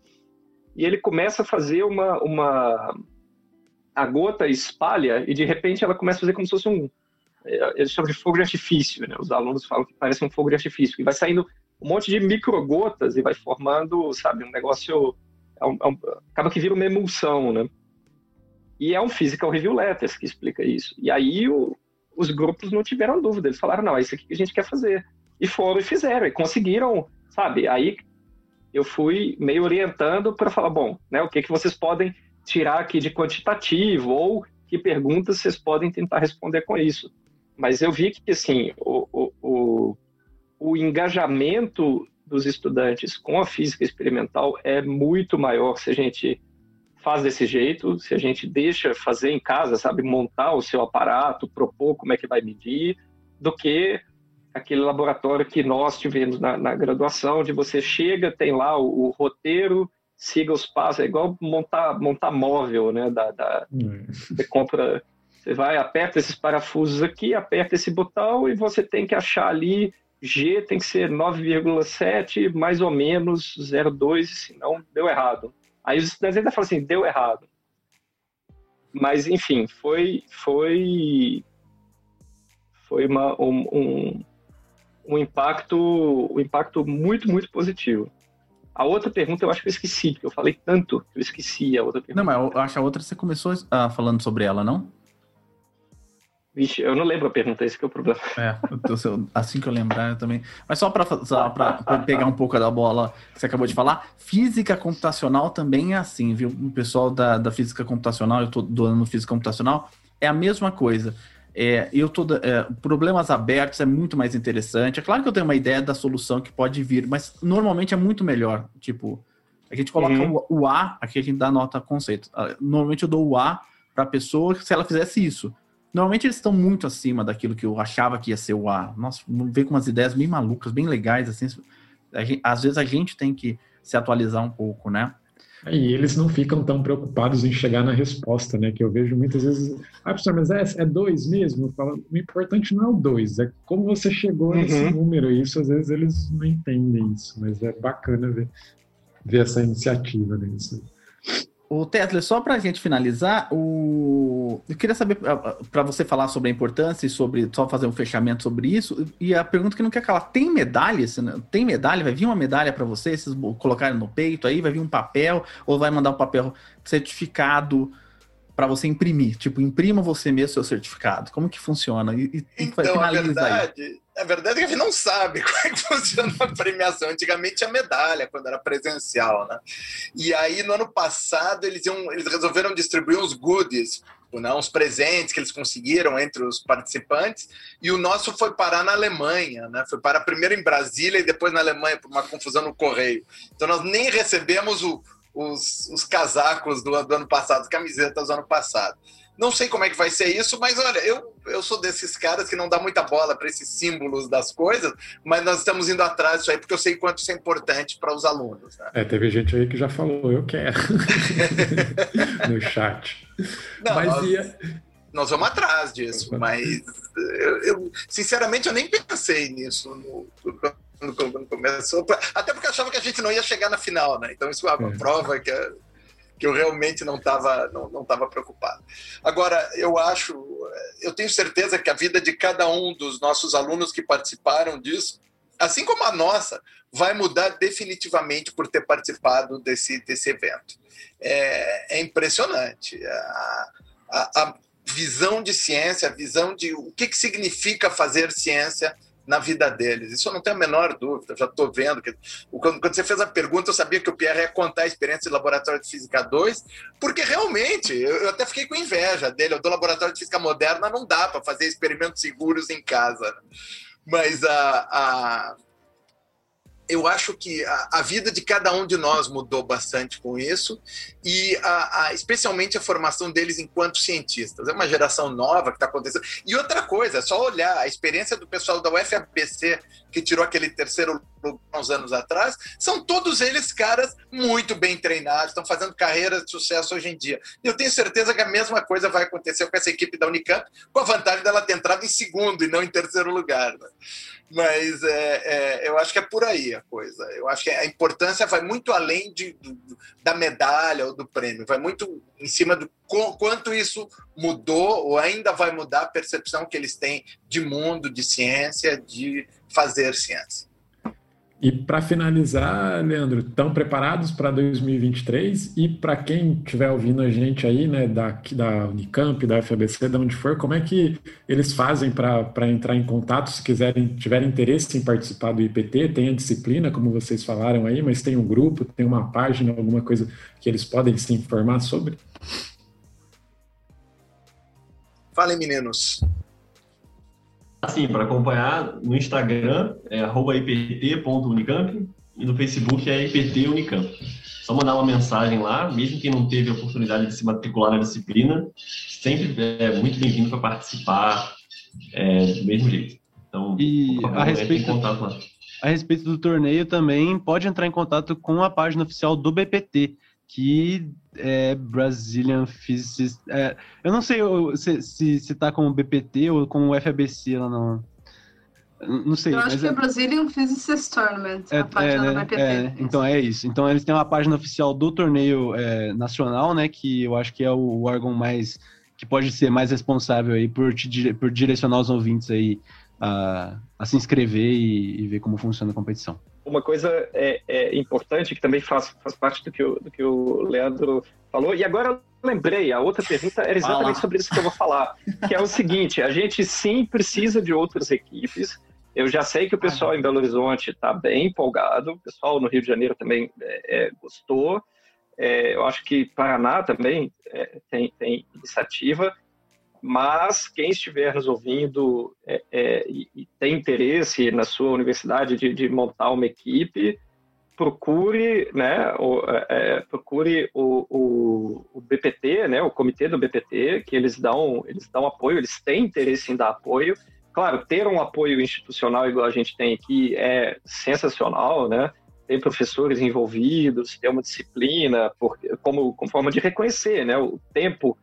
E ele começa a fazer uma, uma... A gota espalha e, de repente, ela começa a fazer como se fosse um... É, eles chamam de fogo de artifício, né? Os alunos falam que parece um fogo de artifício. E vai saindo um monte de microgotas e vai formando, sabe, um negócio... É um, é um... acaba que vira uma emulsão, né? E é um Physical Review Letters que explica isso. E aí o, os grupos não tiveram dúvida, eles falaram, não, é isso aqui que a gente quer fazer. E foram e fizeram, e conseguiram, sabe? Aí eu fui meio orientando para falar, bom, né, o que, que vocês podem tirar aqui de quantitativo, ou que perguntas vocês podem tentar responder com isso. Mas eu vi que, assim, o, o, o, o engajamento dos estudantes com a física experimental é muito maior se a gente faz desse jeito, se a gente deixa fazer em casa, sabe, montar o seu aparato, propor como é que vai medir, do que aquele laboratório que nós tivemos na, na graduação, onde você chega, tem lá o, o, roteiro, siga os passos, é igual montar, montar móvel, né, da, da você compra, você vai, aperta esses parafusos aqui, aperta esse botão e você tem que achar ali G tem que ser 9,7 mais ou menos 0,2, senão deu errado. Aí os estudantes ainda falam assim, deu errado. Mas, enfim, foi, foi, foi uma, um, um, um, impacto, um impacto muito, muito positivo. A outra pergunta eu acho que eu esqueci, porque eu falei tanto que eu esqueci a outra pergunta. Não, mas eu acho a outra você começou uh, falando sobre ela, não? Vixe, eu não lembro a pergunta, esse que é o problema. É, assim que eu lembrar eu também. Mas só para pegar um pouco da bola que você acabou de falar, física computacional também é assim, viu? O pessoal da, da física computacional, eu estou doando física computacional, é a mesma coisa. É, eu tô, é, problemas abertos é muito mais interessante. É claro que eu tenho uma ideia da solução que pode vir, mas normalmente é muito melhor. Tipo, a gente coloca uhum. o, o A, aqui a gente dá nota conceito. Ah, normalmente eu dou o A para a pessoa se ela fizesse isso. Normalmente eles estão muito acima daquilo que eu achava que ia ser o A. Nossa, vem com umas ideias bem malucas, bem legais, assim. Gente, às vezes a gente tem que se atualizar um pouco, né? E eles não ficam tão preocupados em chegar na resposta, né? Que eu vejo muitas vezes, ah, professor, mas é, é dois mesmo? Falo, o importante não é o dois, é como você chegou uhum. nesse número. E isso às vezes eles não entendem isso, mas é bacana ver, ver essa iniciativa nisso. O Tesla, só para a gente finalizar, o... eu queria saber, para você falar sobre a importância e sobre, só fazer um fechamento sobre isso, e a pergunta que não quer calar, tem medalha? Tem medalha? Vai vir uma medalha para vocês, vocês colocarem no peito aí, vai vir um papel, ou vai mandar um papel certificado para você imprimir? Tipo, imprima você mesmo seu certificado. Como que funciona? E, e então, a verdade, aí. a verdade é que a gente não sabe como é que funciona a premiação. Antigamente tinha medalha, quando era presencial, né? E aí, no ano passado, eles, iam, eles resolveram distribuir uns goodies, né, uns presentes que eles conseguiram entre os participantes, e o nosso foi parar na Alemanha, né? Foi parar primeiro em Brasília e depois na Alemanha, por uma confusão no correio. Então, nós nem recebemos o os, os casacos do, do, ano passado, camisetas do ano passado. Não sei como é que vai ser isso, mas olha, eu, eu sou desses caras que não dá muita bola para esses símbolos das coisas, mas nós estamos indo atrás disso aí porque eu sei quanto isso é importante para os alunos. Né? É, teve gente aí que já falou, eu quero, no chat. Não, mas nós, ia... nós vamos atrás disso, mas eu, eu, sinceramente eu nem pensei nisso no, quando começou, até porque achava que a gente não ia chegar na final, né? Então isso é uma é. prova que, que eu realmente não estava não, não tava preocupado. Agora, eu acho, eu tenho certeza que a vida de cada um dos nossos alunos que participaram disso, assim como a nossa, vai mudar definitivamente por ter participado desse, desse evento. É, é impressionante. A, a, a visão de ciência, a visão de o que, que significa fazer ciência na vida deles. Isso eu não tenho a menor dúvida, já estou vendo. que quando, você fez a pergunta, eu sabia que o Pierre ia contar a experiência de laboratório de física 2, porque realmente eu, até fiquei com inveja dele. Do laboratório de física moderna não dá para fazer experimentos seguros em casa. Mas a, a eu acho que a, a, vida de cada um de nós mudou bastante com isso, e a, a, especialmente a formação deles enquanto cientistas. É uma geração nova que está acontecendo. E outra coisa, é só olhar a experiência do pessoal da UFABC, que tirou aquele terceiro uns anos atrás, são todos eles caras muito bem treinados, estão fazendo carreiras de sucesso hoje em dia. Eu tenho certeza que a mesma coisa vai acontecer com essa equipe da Unicamp, com a vantagem dela ter entrado em segundo e não em terceiro lugar. Né? Mas é, é, eu acho que é por aí a coisa. Eu acho que a importância vai muito além de, do, da medalha ou do prêmio, vai muito em cima do quanto isso mudou ou ainda vai mudar a percepção que eles têm de mundo, de ciência, de fazer ciência. E para finalizar, Leandro, estão preparados para 2023? E para quem estiver ouvindo a gente aí, né, da, da Unicamp, da FABC, de onde for, como é que eles fazem para entrar em contato se quiserem, tiverem interesse em participar do IPT? Tem a disciplina, como vocês falaram aí, mas tem um grupo, tem uma página, alguma coisa que eles podem se informar sobre? Falem, meninos. Assim, para acompanhar no Instagram é ipt.unicamp e no Facebook é iptunicamp. Só mandar uma mensagem lá, mesmo quem não teve a oportunidade de se matricular na disciplina, sempre é muito bem-vindo para participar é, do mesmo jeito. Então, e a respeito, a respeito do torneio também, pode entrar em contato com a página oficial do BPT, que é Brazilian Physicist. É, eu não sei se, se, se tá com o BPT ou com o FABC lá não. Não sei. Eu acho que é, é Brazilian Physicist Tournament, é, a página é, né? do BPT. É, então é isso. Então eles têm uma página oficial do torneio é, nacional, né? Que eu acho que é o órgão mais. que pode ser mais responsável aí por, te, por direcionar os ouvintes aí a, a se inscrever e, e ver como funciona a competição uma coisa é, é, importante que também faz, faz parte do que, o, do que o Leandro falou. E agora eu lembrei, a outra pergunta era exatamente Fala. sobre isso que eu vou falar, que é o seguinte: a gente sim precisa de outras equipes. Eu já sei que o pessoal em Belo Horizonte está bem empolgado, o pessoal no Rio de Janeiro também é, é gostou. É, eu acho que Paraná também é, tem, tem iniciativa mas quem estiver nos ouvindo é, é, e, tem interesse na sua universidade de, de montar uma equipe, procure, né, o, é, é procure o, o, o, BPT, né, o comitê do BPT, que eles dão, eles dão apoio, eles têm interesse em dar apoio. Claro, ter um apoio institucional igual a gente tem aqui é sensacional, né? ter professores envolvidos, ter uma disciplina, porque, como, como forma de reconhecer né, o tempo,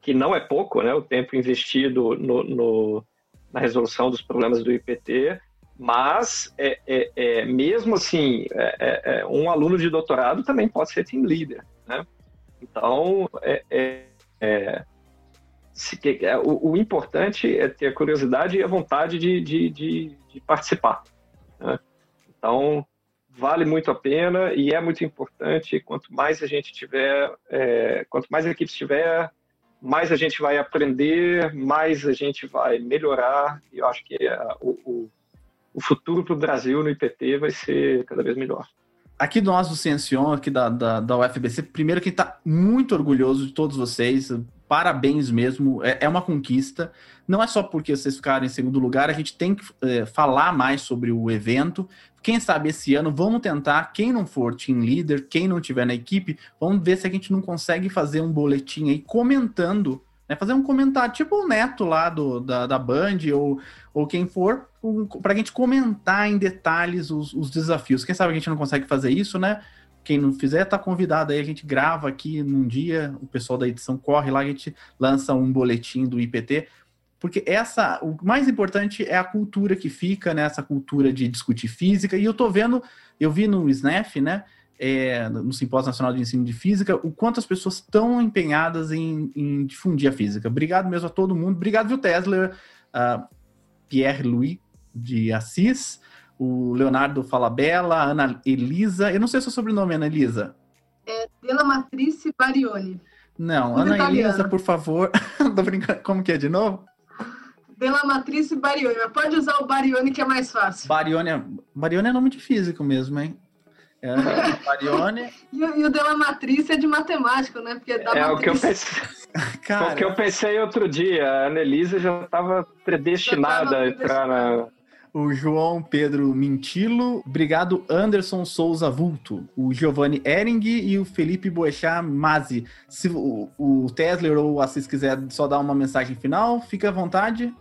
que não é pouco, né, o tempo investido no, no na resolução dos problemas do IPT, mas é, é, é mesmo assim, é, é, é, um aluno de doutorado também pode ser team leader. Né? Então, se, o, o, importante é ter a curiosidade e a vontade de, de, de, de participar. Né? Então, vale muito a pena e é muito importante. Quanto mais a gente tiver, é, quanto mais equipes tiver, mais a gente vai aprender, mais a gente vai melhorar. E eu acho que é, o, o, futuro para o Brasil no IPT vai ser cada vez melhor. Aqui nós do Ciencion, aqui da, da, da UFBC, primeiro que está muito orgulhoso de todos vocês, parabéns mesmo, é, é, uma conquista. Não é só porque vocês ficaram em segundo lugar, a gente tem que é, falar mais sobre o evento. Quem sabe esse ano vamos tentar, quem não for team leader, quem não tiver na equipe, vamos ver se a gente não consegue fazer um boletim aí comentando, né, fazer um comentário, tipo o Neto lá do, da, da Band ou, ou quem for, um, para a gente comentar em detalhes os, os desafios. Quem sabe a gente não consegue fazer isso, né? Quem não fizer, tá convidado aí. A gente grava aqui num dia, o pessoal da edição corre lá, a gente lança um boletim do IPT. Porque essa, o mais importante é a cultura que fica, né? Essa cultura de discutir física. E eu tô vendo, eu vi no SNEF, né? É, no Simpósio Nacional de Ensino de Física, o quanto as pessoas estão empenhadas em, em, difundir a física. Obrigado mesmo a todo mundo. Obrigado, viu, Tesla, uh, Pierre Louis de Assis, o Leonardo Falabella, a Ana Elisa. Eu não sei o seu sobrenome, Ana Elisa. É Della Matrice Barioni. Não, Ana italiano. Elisa, por favor. Tô brincando. Como que é de novo? Della Matrice Barioni. Mas pode usar o Barioni que é mais fácil. Barioni é, Barioni é nome de físico mesmo, hein? É, Barioni. e, e, o Della Matrice é de matemático, né? Porque é, da é o que eu pensei. Cara, o que eu pensei outro dia. A Annelise já estava predestinada a entrar na o João Pedro Mintilo, obrigado Anderson Souza Vulto, o Giovanni Ering e o Felipe Boechat Mazi. Se o, o Tesla ou o Assis quiser só dar uma mensagem final, fica à vontade.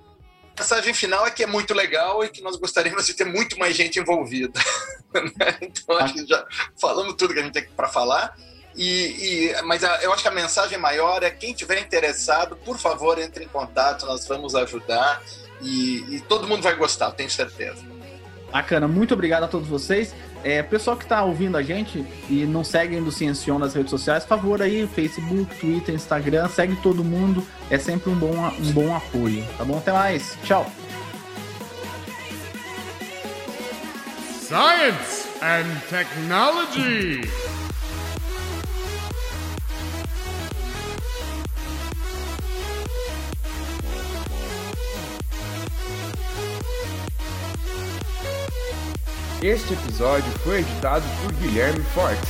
A mensagem final é que é muito legal e que nós gostaríamos de ter muito mais gente envolvida. Né? então, acho que já falamos tudo que a gente tem para falar. E, e, mas a, eu acho que a mensagem maior é quem tiver interessado, por favor, entre em contato, nós vamos ajudar. E, e todo mundo vai gostar, tenho certeza. Bacana, muito obrigado a todos vocês. É, pessoal que está ouvindo a gente e não seguem do Ciencion nas redes sociais, favor aí, Facebook, Twitter, Instagram, segue todo mundo. É sempre um bom, um bom apoio. Tá bom? Até mais. Tchau. Science and Technology. Este episódio foi editado por Guilherme Fortes.